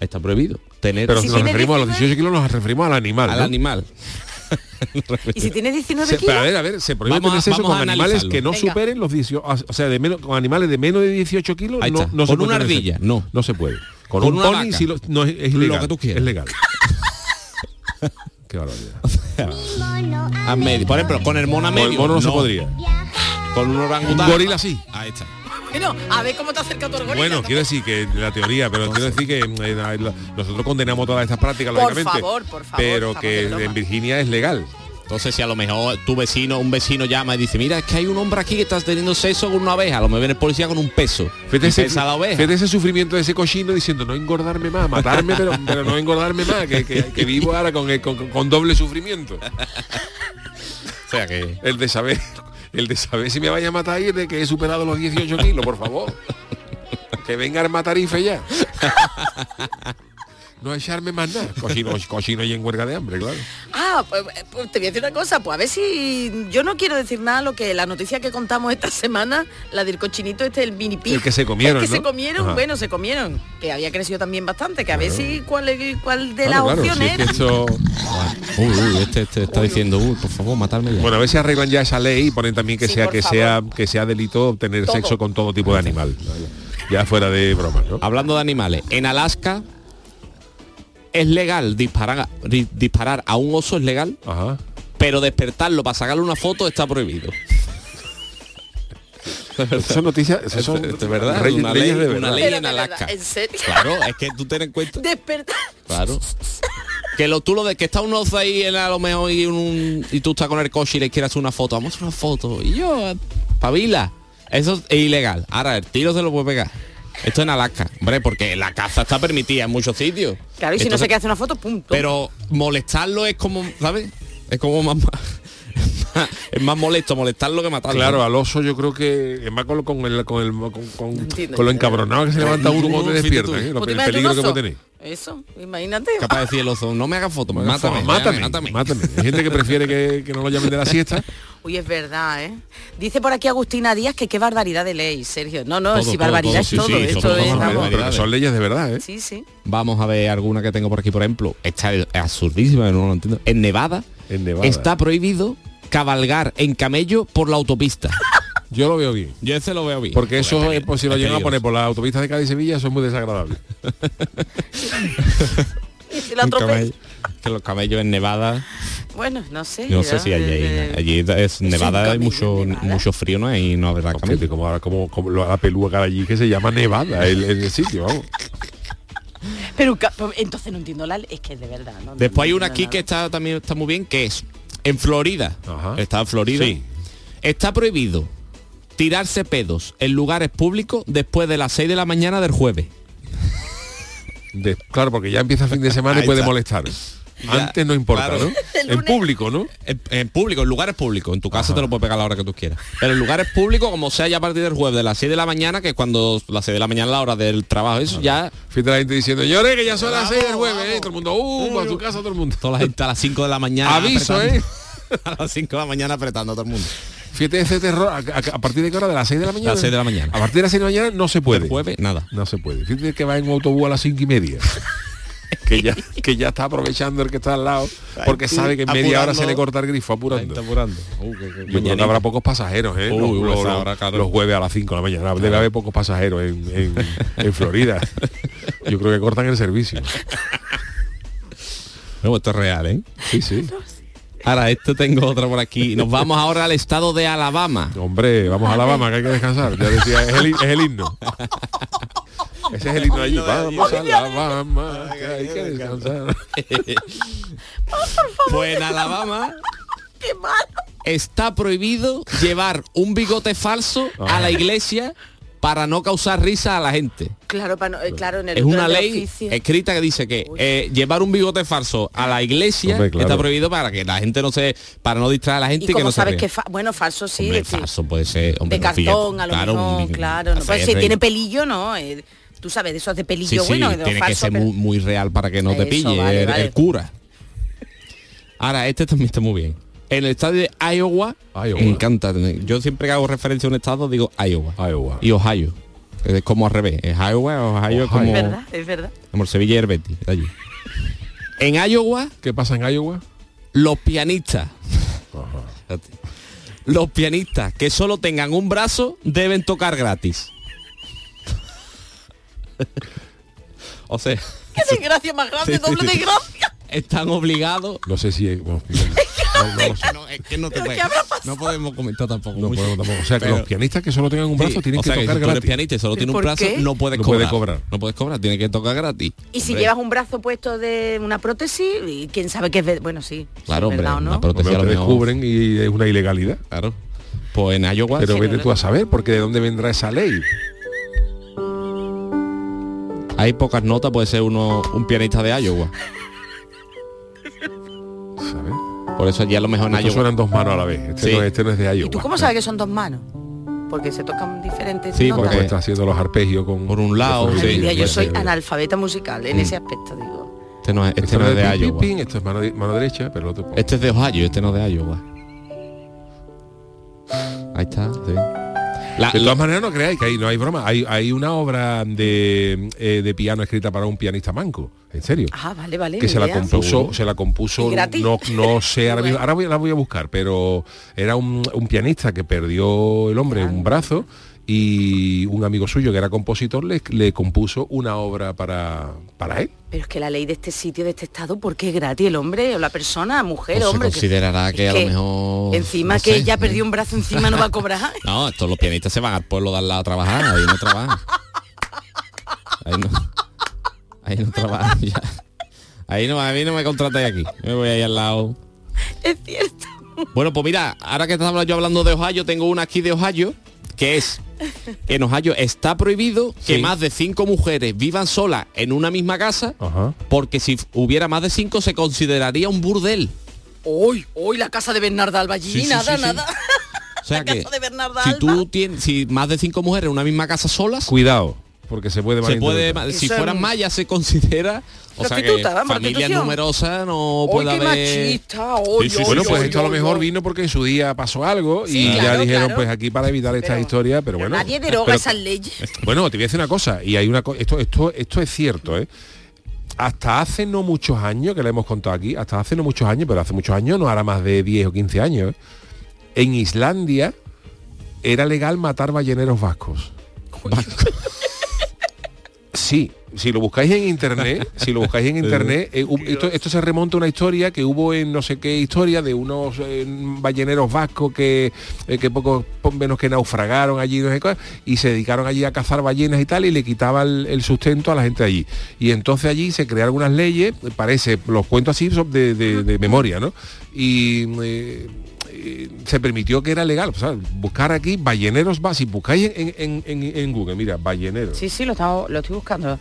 Está prohibido. Tener Pero Si si nos referimos a los 19, 18 kilos, nos referimos al animal. al ¿no? animal. Y si tiene 19 Se- kilos... pero a ver, a ver, se prohíbe Vamos tener sexo vamos con animales que no Venga. superen los 18, o sea, de menos, con animales de menos de 18 kilos Ahí no, está. no Con una ardilla, sexo. no. No se puede. Con, Con un pony sí lo- no, es, es ilegal. que tú quieras. Es legal. Qué barbaridad. A medio. Por ejemplo, con el mono a Con medio. el mono no, se podría. Con un orangután. Un gorila sí. Ahí está. Bueno, a ver cómo te acerca tu orgullo. Bueno, quiero decir que la teoría, pero quiero decir que eh, nosotros condenamos todas estas prácticas, Por lógicamente. favor, por favor, Pero que en Virginia es legal. Entonces si a lo mejor tu vecino, un vecino llama y dice, mira, es que hay un hombre aquí que está teniendo sexo con una oveja, a lo mejor viene el policía con un peso. Fíjate ese, pesa la oveja. fíjate ese sufrimiento de ese cochino diciendo no engordarme más, matarme pero, pero no engordarme más, que, que- que vivo ahora con, con- con doble sufrimiento. O sea que El de saber, el de saber si me vaya a matar y de que he superado los 18 kilos, por favor. Que venga el matarife ya. No echarme más nada. Cochino, cochino y en huelga de hambre, claro. Ah, pues, pues te voy a decir una cosa, pues a ver si yo no quiero decir nada lo que la noticia que contamos esta semana, la del cochinito este, el mini pig. El que se comieron, El que se comieron, Ajá. bueno, se comieron, que había crecido también bastante, que a ver si cuál, es- cuál de Claro, las claro, opciones si es que era. esto- Uy, uy, este, este está diciendo, uy, por favor, matarme ya. Bueno, a ver si arreglan ya esa ley y ponen también que Sí, sea que favor. sea que sea delito tener Todo. sexo con todo tipo de animal. Ya fuera de broma, ¿no? Hablando de animales, en Alaska es legal disparar, di- disparar a un oso es legal, Ajá. pero despertarlo para sacarle una foto está prohibido. Esas son noticias, esas son de verdad, reyes- una ley- de verdad. una ley Pero en verdad, Alaska. ¿En serio? Claro, es que tú ten en cuenta. Despertar. Claro. Que lo, tú lo de que está un oso ahí en a lo mejor y, un, y tú estás con el coche y le quieres hacer una foto, vamos a hacer una foto. Y yo, pavila. Eso es ilegal. Ahora el tiro se lo puede pegar. Esto en Alaska, hombre, porque la caza está permitida en muchos sitios. Claro, y si no Entonces- se quiere hacer una foto, pum. toma. Pero molestarlo es como, ¿sabes? Es como más, es más molesto molestarlo que matarlo. Claro, al oso yo creo que es más con, lo- con el con el con, con- Entiendo. con lo encabronado que se levanta uno cuando te despierta, ¿eh? Lo- el peligro que puede tener. Eso, imagínate. Capaz de decir el oso, no me hagas foto, mátame, mátame, mátame. mátame. Hay gente que prefiere que, que no lo llamen de la siesta. Uy, es verdad, ¿eh? Dice por aquí Agustina Díaz que qué barbaridad de ley, Sergio. No, no, Todo, si todo, barbaridad todo, es sí, todo. sí, Esto es, son leyes de verdad, ¿eh? Sí, sí. Vamos a ver alguna que tengo por aquí, por ejemplo. Esta es absurdísima, no lo entiendo. En Nevada, En Nevada. está prohibido cabalgar en camello por la autopista. Yo lo veo bien. Yo ese lo veo bien. Porque eso, es pues, si lo llegan a poner por las autopistas de Cádiz y Sevilla, eso es muy desagradable. Y si la Un atropella. camello- que los camellos en Nevada, Bueno, no sé. no sé si hay eh, allí. Allí es Nevada hay mucho, Nevada. mucho frío, ¿no? Y no habrá camello. como ahora como, como lo- la pelúa que hay allí que se llama Nevada, el, el sitio, vamos. Pero pues, entonces no entiendo la es que de verdad. No, Después hay una aquí nada. que está también está muy bien, que es en Florida. Ajá. Está en Florida. Sí. Está prohibido tirarse pedos en lugares públicos después de las 6 de la mañana del jueves. De- claro, porque ya empieza fin de semana y puede molestar. Ya, Antes no importa, claro. ¿no? En público, ¿no? En, en público, en lugares públicos. En tu casa te lo puedes pegar a la hora que tú quieras. Pero en lugares públicos, como sea ya a partir del jueves de las 6 de la mañana, que es cuando las 6 de la mañana es la hora del trabajo, eso ya Fíjate la gente diciendo, llore que ya son las Vamos, 6 del jueves. ¿eh? Todo el mundo, uh, a tu casa todo el mundo. toda la gente a las 5 de la mañana. Aviso, ¿eh? A las 5 de la mañana apretando a todo el mundo. Fíjate ese terror, a, a- a partir de qué hora? De las 6 de la mañana. Las 6 de la mañana. A partir de las 6 de la mañana no se puede. El jueves, nada. No se puede. Fíjate que va en un autobús a las 5 y media. que ya que ya está aprovechando el que está al lado porque tú sabe que en media hora se le corta el grifo apurando. está apurando. Uh, que- que habrá pocos pasajeros, ¿eh? Uy, los, los- hora, claro. los jueves a las 5 de la mañana. Debe haber pocos pasajeros en, en- en Florida. Yo creo que cortan el servicio. No, esto es real, ¿eh? Sí, sí. Ahora, esto tengo otra por aquí. Nos vamos ahora al estado de Alabama. Hombre, vamos a Alabama, que hay que descansar. Ya decía, es el, es el himno. Ese es el himno allí. Vamos a Alabama, que hay que descansar. Pues en Alabama Qué malo. está prohibido llevar un bigote falso a la iglesia para no causar risa a la gente. Claro, para no- eh, claro, en el Es una ley oficio. escrita que dice que eh, llevar un bigote falso a la iglesia Hombre, claro. está prohibido para que la gente no se para no distraer a la gente Y y, que como no sabes que fa- bueno, falso sí, Hombre, decir, falso puede ser hombre, de no, fíjate, cartón a lo claro, mejor, un- claro, no, pues, si tiene pelillo no, eh, tú sabes de esos de Sí, pelillo sí, bueno, de tiene que falso, ser pero- muy, muy real para que no te pille vale, el, vale. el cura. Ahora, este también está muy bien. En el estadio de Iowa, Iowa. me encanta. Yo siempre que hago referencia a un estado digo Iowa. Iowa. Y Ohio. Es como al revés. Es Iowa, Ohio, es Ohio. como, es verdad, es verdad. como el Sevilla y el Betis, de allí. En Iowa, ¿Qué pasa en Iowa? los pianistas. Los pianistas que solo tengan un brazo deben tocar gratis. o sea, Qué desgracia más grande, Sí, sí, doble sí. desgracia. están obligados No sé si... bueno, no lo sé. No, es que no, te no podemos comentar tampoco. No podemos tampoco. O sea, que Pero- los pianistas que solo tengan un brazo Sí, tienen o que tocar si tú eres gratis. pianista y solo tiene un ¿Por brazo, no puedes No cobrar. No puedes cobrar, tiene que tocar gratis. Y si llevas un brazo puesto de una prótesis, y quién sabe qué es Bueno, sí. sí, Claro, hombre, ¿verdad o no? prótesis lo descubren y es una ilegalidad. Claro. Pues en Iowa Pero vete tú a saber, porque de dónde vendrá esa ley. hay pocas notas, puede ser uno un pianista de Iowa. Por eso ya a lo mejor Iowa. suenan dos manos a la vez. Este, Sí. no, este no es de Iowa. ¿Y tú cómo sabes que son dos manos? Porque se tocan diferentes Sí, notas. Porque está haciendo los arpegios con... Por un lado, sí, yo puede soy ser. analfabeta musical en ese aspecto, digo. Este no es, este no es de pin, Iowa. pin, esto es mano, mano derecha, pero el otro... Este es de Ohio, este no es de Iowa. Ahí está, sí. La- de la- todas maneras no creáis que ahí no hay broma. Hay, hay una obra de, eh, de piano escrita para un pianista manco. En serio. Ah, vale, vale. que se la compuso, se la compuso, no, no sé, ahora, Bueno. ahora voy, la voy a buscar, pero era un, un pianista que perdió el hombre un brazo y un amigo suyo que era compositor le, le compuso una obra para, para él. Pero es que la ley de este sitio, de este estado, ¿por qué es gratis el hombre o la persona, mujer, Pues se hombre? considerará que a lo mejor, Encima no que sé. ya perdió un brazo encima no va a cobrar. No, estos los pianistas se van al pueblo de al lado a trabajar, ahí no trabajan. Ahí no, ahí no trabajan ya. Ahí no, a mí no me contratáis aquí. Me voy ahí al lado. es cierto. Bueno, pues mira, ahora que estaba yo hablando de Ohio, tengo una aquí de Ohio, que es, en Ohio está prohibido que más de cinco mujeres vivan solas en una misma casa, Ajá. porque si hubiera más de cinco se consideraría un burdel. Hoy, hoy la casa de Bernarda Alba allí, Sí, sí, nada, sí, sí. nada. O sea La que casa de Bernarda si Alba. tú tienes, si más de cinco mujeres en una misma casa solas, Cuidado, porque se puede se puede, si fueran ya se considera, o sea que Prostituta, vamos, familia numerosa no puede haber. machista, Sí, sí, Bueno, pues esto a lo mejor vino porque en su día pasó algo Sí, y ya dijeron, claro. pues aquí para evitar estas Pero- historias, pero Pero bueno. nadie deroga pero- esas leyes. Bueno, te voy a decir una cosa, y hay una co- esto, esto, esto es cierto, ¿eh? Hasta hace no muchos años, que le hemos contado aquí, hasta hace no muchos años, pero hace muchos años, no hará más de 10 o 15 años, ¿eh? en Islandia era legal matar balleneros vascos. Sí, si lo buscáis en internet, si lo buscáis en internet, eh, esto, esto se remonta a una historia que hubo en no sé qué historia de unos eh, balleneros vascos que, eh, que poco po- menos que naufragaron allí no sé qué, y se dedicaron allí a cazar ballenas y tal y le quitaba el, el sustento a la gente allí. Y entonces allí se crearon unas leyes, parece, los cuento así de, de- de memoria, ¿no? Y eh, se permitió que era legal, o sea, buscar aquí balleneros vascos, si buscáis en, en- en- en Google, mira, balleneros. Sí, sí, lo, estaba- lo estoy buscando.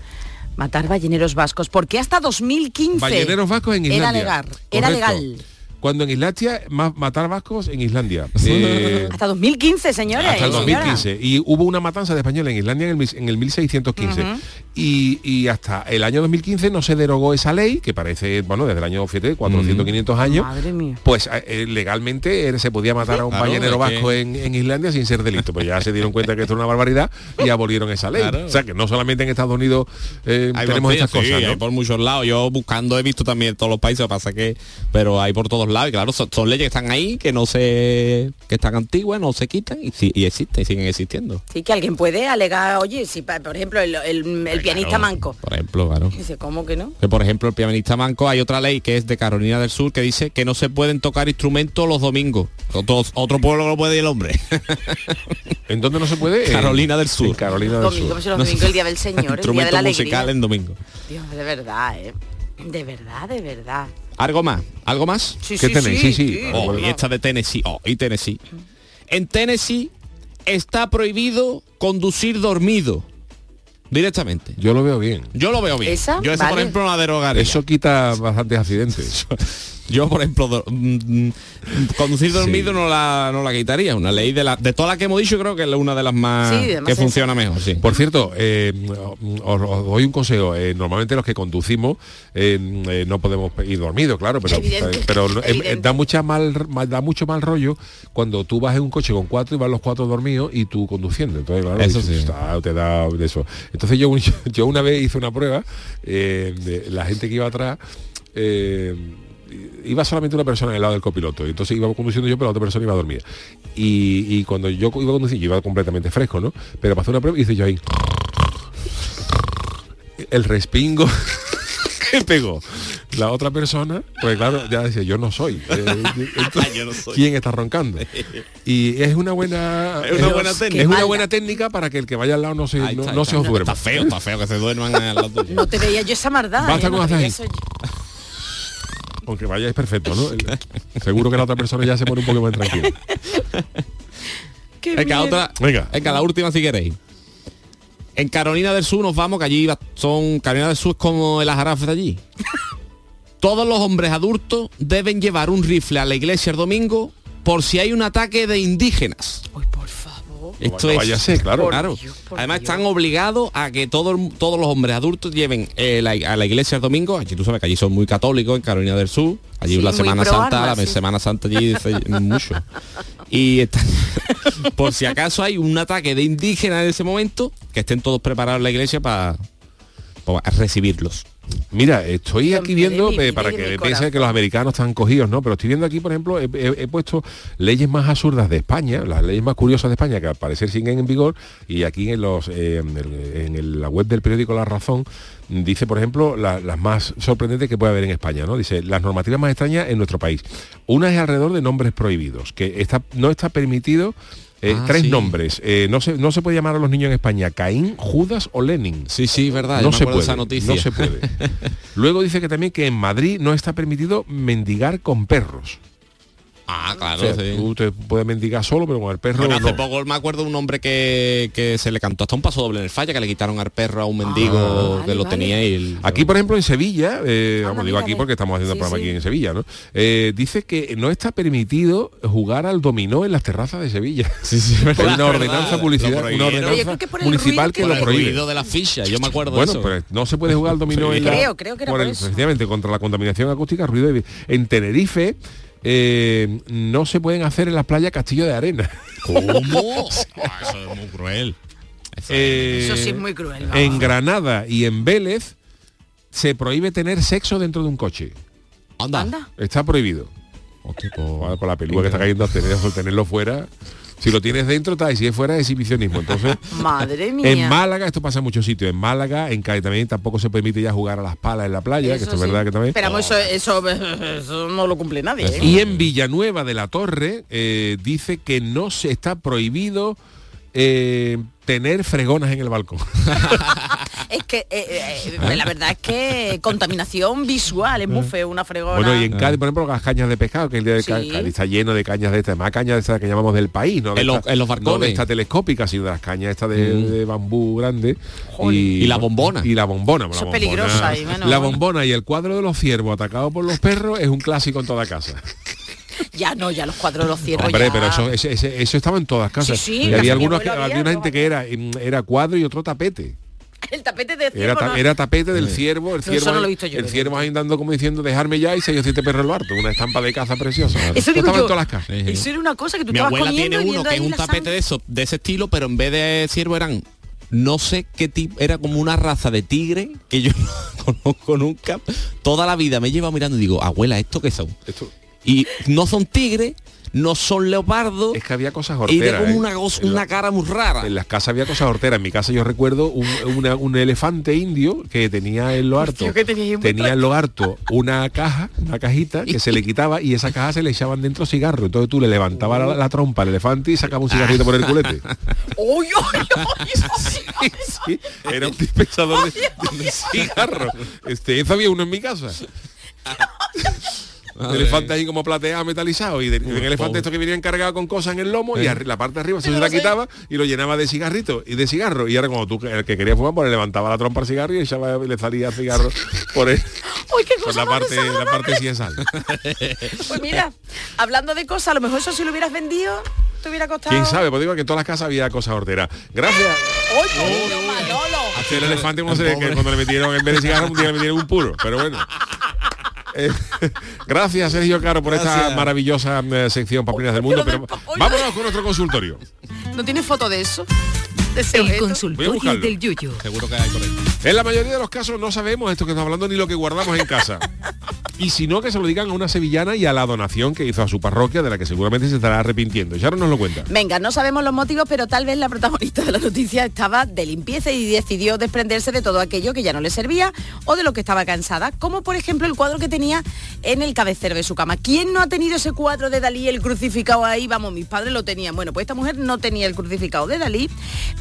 Matar balleneros vascos. Porque hasta 2015 Balleneros vascos en Islandia. era legal. Era legal. Cuando en Islandia, ma- matar vascos en Islandia. Eh, Hasta 2015, señores. hasta el y señoras. 2015. Y hubo una matanza de españoles en Islandia en el, en el 1615. Ujú. y, y hasta el año 2015 no se derogó esa ley, que parece, bueno, desde el año fíjate, 400, 500 años. Madre mía. Pues eh, legalmente eh, se podía matar a un Claro, ballenero vasco que- en, en Islandia sin ser delito. Pues ya se dieron cuenta que esto es una barbaridad y abolieron esa ley. Claro. O sea que no solamente en Estados Unidos eh, tenemos estas sí, cosas. por muchos lados. Yo buscando he visto también todos los países, pasa que, pero hay por todos lados y claro, son, son leyes que están ahí, que no se, que están antiguas, no se quitan y, y existen, y siguen existiendo. Sí, que alguien puede alegar, oye, si por ejemplo el, el- el pianista Claro, manco. Por ejemplo, claro. Dice, ¿cómo que no? Que por ejemplo el pianista manco hay otra ley que es de Carolina del Sur que dice que no se pueden tocar instrumentos los domingos. Otro, otro pueblo lo puede y el hombre. ¿En dónde no se puede? Carolina del Sur. Carolina del Sur. los No domingos, sé. el día del Señor, el día de Instrumento la musical alegría. en domingo. Dios, de verdad, ¿eh? De verdad, de verdad. ¿Algo más? ¿Algo más? Sí, ¿Qué sí, tenéis? Sí, sí. Oh, y esta de Tennessee. Oh, y Tennessee. En Tennessee está prohibido conducir dormido. Directamente. Yo lo veo bien. Yo lo veo bien. ¿Esa? Yo eso, por ejemplo, la derogaría. Eso quita bastantes accidentes. Yo, por ejemplo, do- mm, mm, conducir dormido Sí. no, la, no la quitaría. Una ley de la de todas las que hemos dicho, creo que es una de las más Sí, que funciona mejor, sí. Por cierto, eh, os, os doy un consejo. Eh, normalmente los que conducimos eh, eh, no podemos ir dormidos, claro, pero, Evidente, eh, pero eh, evidente. da mucha mal, mal- da mucho mal rollo cuando tú vas en un coche con cuatro y van los cuatro dormidos y tú conduciendo. Entonces, claro, Eso dices, sí. "Ah, te da eso. Entonces yo, yo una vez hice una prueba eh, de la gente que iba atrás. eh, iba solamente una persona en el lado del copiloto y entonces iba conduciendo yo pero la otra persona iba dormida y, y cuando yo iba conduciendo yo iba completamente fresco no pero hacer una prueba hice yo ahí el respingo que pegó la otra persona, pues claro, ya decía, yo no soy. Eh, entonces, Yo no soy. ¿Quién está roncando? Y es una buena Es una buena técnica. Es una buena técnica para que el que vaya al lado no se, no, está, no ahí se os duerma. Está feo, está feo que se duerman al lado tuyo. No te veía yo esa maldad. Basta ¿eh? con No hacer. Aunque vayáis perfecto, ¿no? El- seguro que la otra persona ya se pone un poco más tranquila. Qué Venga, otra. Venga. Venga, la última si queréis. En Carolina del Sur nos vamos, que allí son. Carolina del Sur es como el ajarafe de allí. Todos los hombres adultos deben llevar un rifle a la iglesia el domingo por si hay un ataque de indígenas. Uy, por Esto no es, vaya a ser, claro. claro. Dios, por Además Dios. están obligados a que todo el- todos los hombres adultos lleven eh, la- a la iglesia el domingo. Allí tú sabes que allí son muy católicos en Carolina del Sur. Allí Sí, la Semana Santa, la sí. Semana Santa allí mucho. Y están- por si acaso hay un ataque de indígenas en ese momento, que estén todos preparados en la iglesia para recibirlos. Mira, estoy aquí viendo, mi eh, para que mi piense que los americanos están cogidos, ¿no? Pero estoy viendo aquí, por ejemplo, he, he- he puesto leyes más absurdas de España, las leyes más curiosas de España, que al parecer siguen en vigor, y aquí en los eh, en, el- en el- la web del periódico La Razón dice, por ejemplo, la- las más sorprendentes que puede haber en España, ¿no? Dice, las normativas más extrañas en nuestro país. Una es alrededor de nombres prohibidos, que está, no está permitido eh, Ah, tres sí. nombres. Eh, no, se, no se puede llamar a los niños en España Caín, Judas o Lenin. Sí, sí, verdad. No se puede, esa noticia. no se puede. Luego dice que también que en Madrid no está permitido mendigar con perros. Ah, claro, O sea, sí. tú te puedes mendigar solo, pero con el perro Bueno, hace no. poco me acuerdo de un hombre que, que se le cantó hasta un paso doble en el falla, que le quitaron al perro a un mendigo Ah, que vale, lo vale. tenía y el- Aquí, por ejemplo, en Sevilla, eh, Anda, vamos, digo aquí porque estamos haciendo Sí, el programa sí. aquí en Sevilla, ¿no? Eh, dice que no está permitido jugar al dominó en las terrazas de Sevilla. Sí, sí, Hay una ordenanza publicidad, una ordenanza que municipal que que- lo prohíbe. de la ficha, yo me acuerdo Bueno, de eso. pues no se puede jugar al dominó en la, Creo, creo que era por por eso. efectivamente contra la contaminación acústica, ruido de- en Tenerife eh, no se pueden hacer en las playas castillo de arena. ¿Cómo? Ah, eso es muy cruel. Eso es- Eh, Eso sí es muy cruel. vamos. En Granada y en Vélez se prohíbe tener sexo dentro de un coche. Anda. Anda. Está prohibido. Hostia, pues, con la pelúa que está cayendo a tener, por tenerlo fuera. Si lo tienes dentro, está, y si es fuera, es exhibicionismo. Entonces, Madre mía. en Málaga, esto pasa en muchos sitios, en Málaga, en Cádiz también tampoco se permite ya jugar a las palas en la playa, que esto es verdad que también. Pero eso, eso no lo cumple nadie. ¿eh? Y en Villanueva de la Torre eh, dice que no se está prohibido eh, tener fregonas en el balcón. Es que eh, eh, la verdad es que contaminación visual es muy feo una fregona. Bueno, y en Cádiz, por ejemplo, las cañas de pescado, que el de Sí. Cádiz está lleno de cañas de estas, más cañas de estas que llamamos del país, ¿no? De En los- esta- en los No de barcones. esta telescópica, sino de las cañas estas de, Mm. de bambú grande. Y la bombona. Y la bombona. Eso la es bombona. peligrosa, y menos, La bombona y el cuadro de los ciervos atacados por los perros es un clásico en toda casa. Ya no, ya los cuadros de los ciervos Hombre, ya- pero eso, ese- ese- eso estaba en todas casas. Sí, sí, y había algunos que, había había, una no gente que era, mm, era cuadro y otro tapete. El tapete de Era, ciervo. ta- no- era tapete del ciervo, el eso ciervo, no lo he ahí- visto yo, el ciervo ahí andando como diciendo dejarme ya y seis o siete perros lo harto, una estampa de caza preciosa. Eso digo estaba en yo. todas las casas. Eso era una cosa que tú Mi estabas abuela comiendo tiene uno que es un tapete de eso, de ese estilo, pero en vez de ciervo eran no sé qué tipo, era como una raza de tigre que yo no conozco nunca. Toda la vida me lleva mirando y digo, abuela, ¿esto qué son? Esto- Y no son tigres, no son leopardos. Es que había cosas y de horteras. como ¿eh? una, cosa- En la- una cara muy rara. En las casas había cosas horteras. En mi casa yo recuerdo un, una- un elefante indio que tenía en lo harto, Hostia, que tenía tenía en lo harto una caja, una cajita que se le quitaba y esa caja se le echaban dentro cigarros. Entonces tú le levantabas la, la trompa al elefante y sacaba un cigarrito por el culete. ¡Uy, uy, uy! Sí, era un dispensador de, de cigarros. Este, eso había uno en mi casa. Un elefante ahí como plateado, metalizado y de, un elefante esto que venía encargado con cosas en el lomo y arri- la parte de arriba se, se la quitaba y lo llenaba de cigarritos y de cigarro. Y ahora como tú el que quería fumar pues le levantaba la trompa al cigarro y echaba y le salía cigarro por, el, ¡Uy, qué por cosa la más parte la parte sí es sal. Pues mira, hablando de cosas, a lo mejor eso si lo hubieras vendido, te hubiera costado... quién sabe pues digo que en todas las casas había cosas horteras. Gracias. ¡Uy, qué niño Manolo! Aquel elefante como se ve que cuando le metieron en vez de cigarro un día le metieron un puro pero bueno Eh, gracias Sergio Caro por esta maravillosa eh, sección Paplinas del Mundo pero vámonos con nuestro consultorio. ¿No tienes foto de eso? De ese El objeto? Consultorio del Yuyu. Seguro que hay por ahí. En la mayoría de los casos no sabemos esto que estamos hablando ni lo que guardamos en casa. Y si no, que se lo digan a una sevillana y a la donación que hizo a su parroquia, de la que seguramente se estará arrepintiendo. Y ahora nos lo cuenta. Venga, no sabemos los motivos, pero tal vez la protagonista de la noticia estaba de limpieza y decidió desprenderse de todo aquello que ya no le servía o de lo que estaba cansada, como por ejemplo el cuadro que tenía en el cabecero de su cama. ¿Quién no ha tenido ese cuadro de Dalí, el crucificado ahí? Vamos, mis padres lo tenían. Bueno, pues esta mujer no tenía el crucificado de Dalí,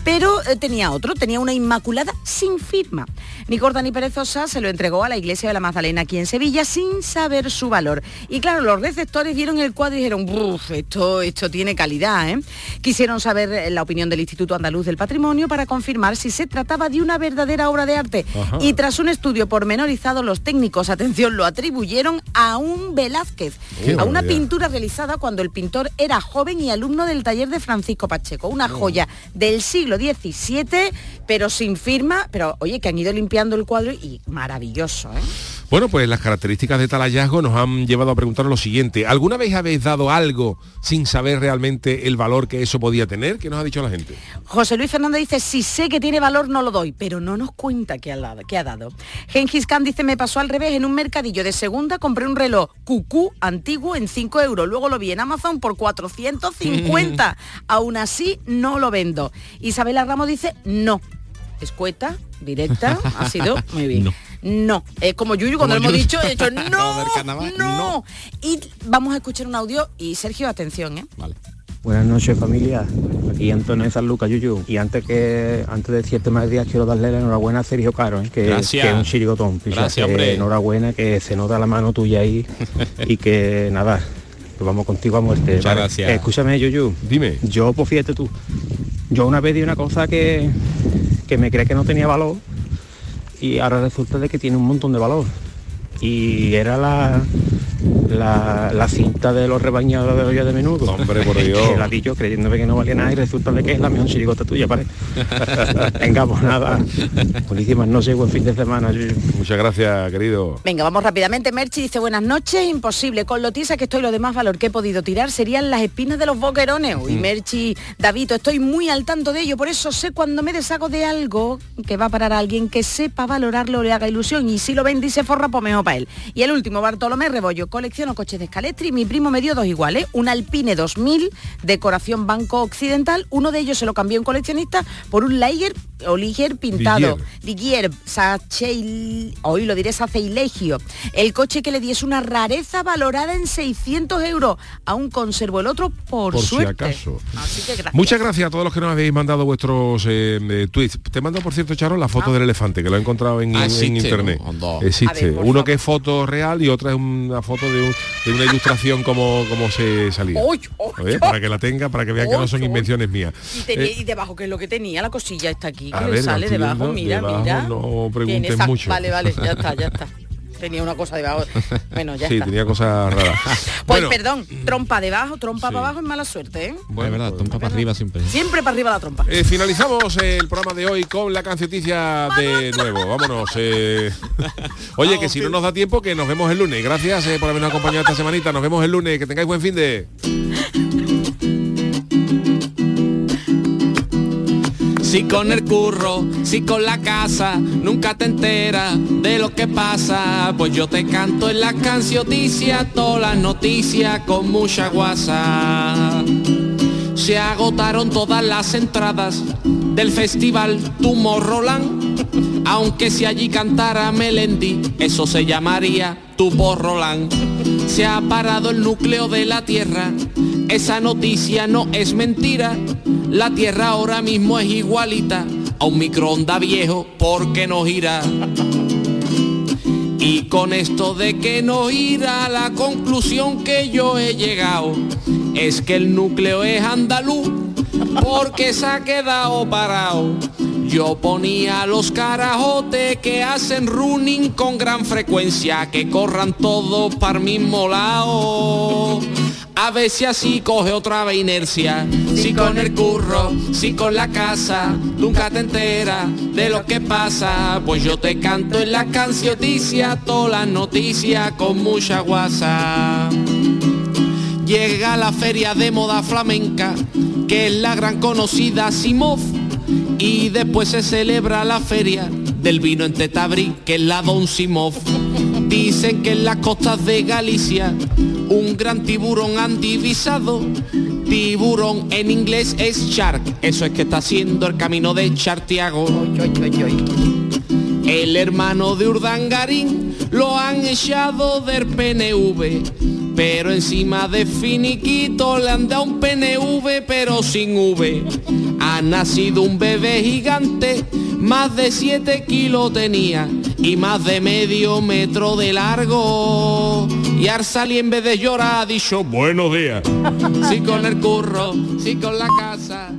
pero eh, tenía otro, tenía una inmaculada sin firma. Ni corta ni perezosa se lo entregó a la iglesia de la Magdalena aquí en Sevilla sin saber su valor. Y claro, los receptores vieron el cuadro y dijeron, "Buf, esto, esto tiene calidad, ¿eh?". Quisieron saber eh, la opinión del Instituto Andaluz del Patrimonio para confirmar si se trataba de una verdadera obra de arte. Ajá. Y tras un estudio pormenorizado, los técnicos, atención, lo atribuyeron a un Velázquez, Qué a una barbaridad. pintura realizada cuando el pintor era joven y alumno del taller de Francisco Pacheco. Una joya del siglo XVII, pero sin firma, pero oye, que han ido limpiando el cuadro y maravilloso, ¿eh? Bueno, pues las características de tal hallazgo nos han llevado a preguntar lo siguiente. ¿Alguna vez habéis dado algo sin saber realmente el valor que eso podía tener? ¿Qué nos ha dicho la gente? José Luis Fernández dice, si sé que tiene valor no lo doy, pero no nos cuenta qué ha dado. Qué ha dado. Gengis Khan dice, me pasó al revés, en un mercadillo de segunda compré un reloj cucú antiguo en 5 euros, luego lo vi en Amazon por 450, aún así no lo vendo. Isabela Ramos dice, no. Escueta, directa, ha sido muy bien. No. Es como Yuyu cuando Como hemos Yuyu. dicho, he dicho, No, no, no. Y vamos a escuchar un audio y Sergio, atención, ¿eh? Buenas noches familia, aquí Antonio de San Lucas, Yuyu. Y antes que antes de decirte más días quiero darle la enhorabuena a Sergio Caro, ¿eh? que, que es un chirigotón. Gracias, que hombre. Enhorabuena, que se nota la mano tuya ahí y que nada, pues vamos contigo a muerte. Muchas gracias. Eh, escúchame, Yuyu. Dime. Yo, pues fíjate tú, yo una vez di una cosa que, que me creé que no tenía valor y ahora resulta de que tiene un montón de valor. Y era la, la, la cinta de los rebañados de olla de menudo. Hombre, por Dios. Que la di yo creyéndome que no valía nada y resulta de que es la mejor chirigota tuya, ¿vale? Venga, pues nada. Buenísimas noches, buen fin de semana. Muchas gracias, querido. Venga, vamos rápidamente. Merchi dice, buenas noches, imposible. Con lo tiesa que estoy, lo de más valor que he podido tirar serían las espinas de los boquerones. Uy, Mm. Merchi, Davito, estoy muy al tanto de ello. Por eso sé cuando me deshago de algo que va a parar a alguien que sepa valorarlo le haga ilusión. Y si lo vende y se forra, pues mejor Y el último, Bartolomé Rebollo. Colecciono coches de Scalestri. Mi primo me dio dos iguales. Un Alpine 2000, decoración Banco Occidental. Uno de ellos se lo cambió un coleccionista por un Liger o Liger pintado. Ligier, Sachei, hoy lo diré Saceilegio. El coche que le di es una rareza valorada en 600 euros. Aún conservo el otro por, Por si suerte. acaso. Así que gracias. Muchas gracias a todos los que nos habéis mandado vuestros eh, eh, tweets. Te mando, por cierto, Charo, la foto del elefante, que lo he encontrado en, Ah, en internet. Existe. Ver, Uno favor. que es foto real y otra es una foto de, un- de una ilustración como, como se salía. Para que la tenga, para que vean que no son invenciones mías. Y, tenía- Eh, y debajo, ¿qué es lo que tenía? La cosilla está aquí, Que le sale debajo, mira, debajo mira. no preguntes esa- mucho. Vale, vale, ya está, ya está. Tenía una cosa debajo. Bueno, ya sí, está. tenía cosas raras. Pues bueno, perdón, trompa debajo, trompa Sí. para abajo es mala suerte, ¿eh? es verdad, trompa para arriba siempre. Siempre para arriba la trompa. eh, finalizamos el programa de hoy con la cancioticia de nuevo. Vámonos. eh. Oye, que si no nos da tiempo, que nos vemos el lunes. Gracias eh, por habernos acompañado esta semanita. Nos vemos el lunes. Que tengáis buen fin de... Si con el curro, si con la casa, nunca te enteras de lo que pasa. Pues yo te canto en las cancioticias, todas las noticias con mucha guasa. Se agotaron todas las entradas del festival Tomorrowland. Aunque si allí cantara Melendi, eso se llamaría tu Roland. Se ha parado el núcleo de la Tierra. Esa noticia no es mentira. La Tierra ahora mismo es igualita a un microondas viejo porque no gira. Y con esto de que no irá, la conclusión que yo he llegado es que el núcleo es andaluz porque se ha quedado parado. Yo ponía los carajotes que hacen running con gran frecuencia, que corran todos para el mismo lado. A ver si así coge otra vez inercia. Si con el curro, si con la casa, nunca te enteras de lo que pasa. Pues yo te canto en la cancioticia, todas las noticias con mucha guasa. Llega la feria de moda flamenca, que es la gran conocida Simov. Y después se celebra la feria del vino en Tetabrí, que es la Don Simov. Dicen que en las costas de Galicia un gran tiburón han divisado. Tiburón en inglés es shark. Eso es que está haciendo el camino de Chartiago. El hermano de Urdangarín lo han echado del PNV. Pero encima de finiquito le han dado un PNV pero sin V. Ha nacido un bebé gigante, más de 7 kilos tenía y más de medio metro de largo. Y Arsali en vez de llorar ha dicho buenos días. Sí con el curro, sí con la casa,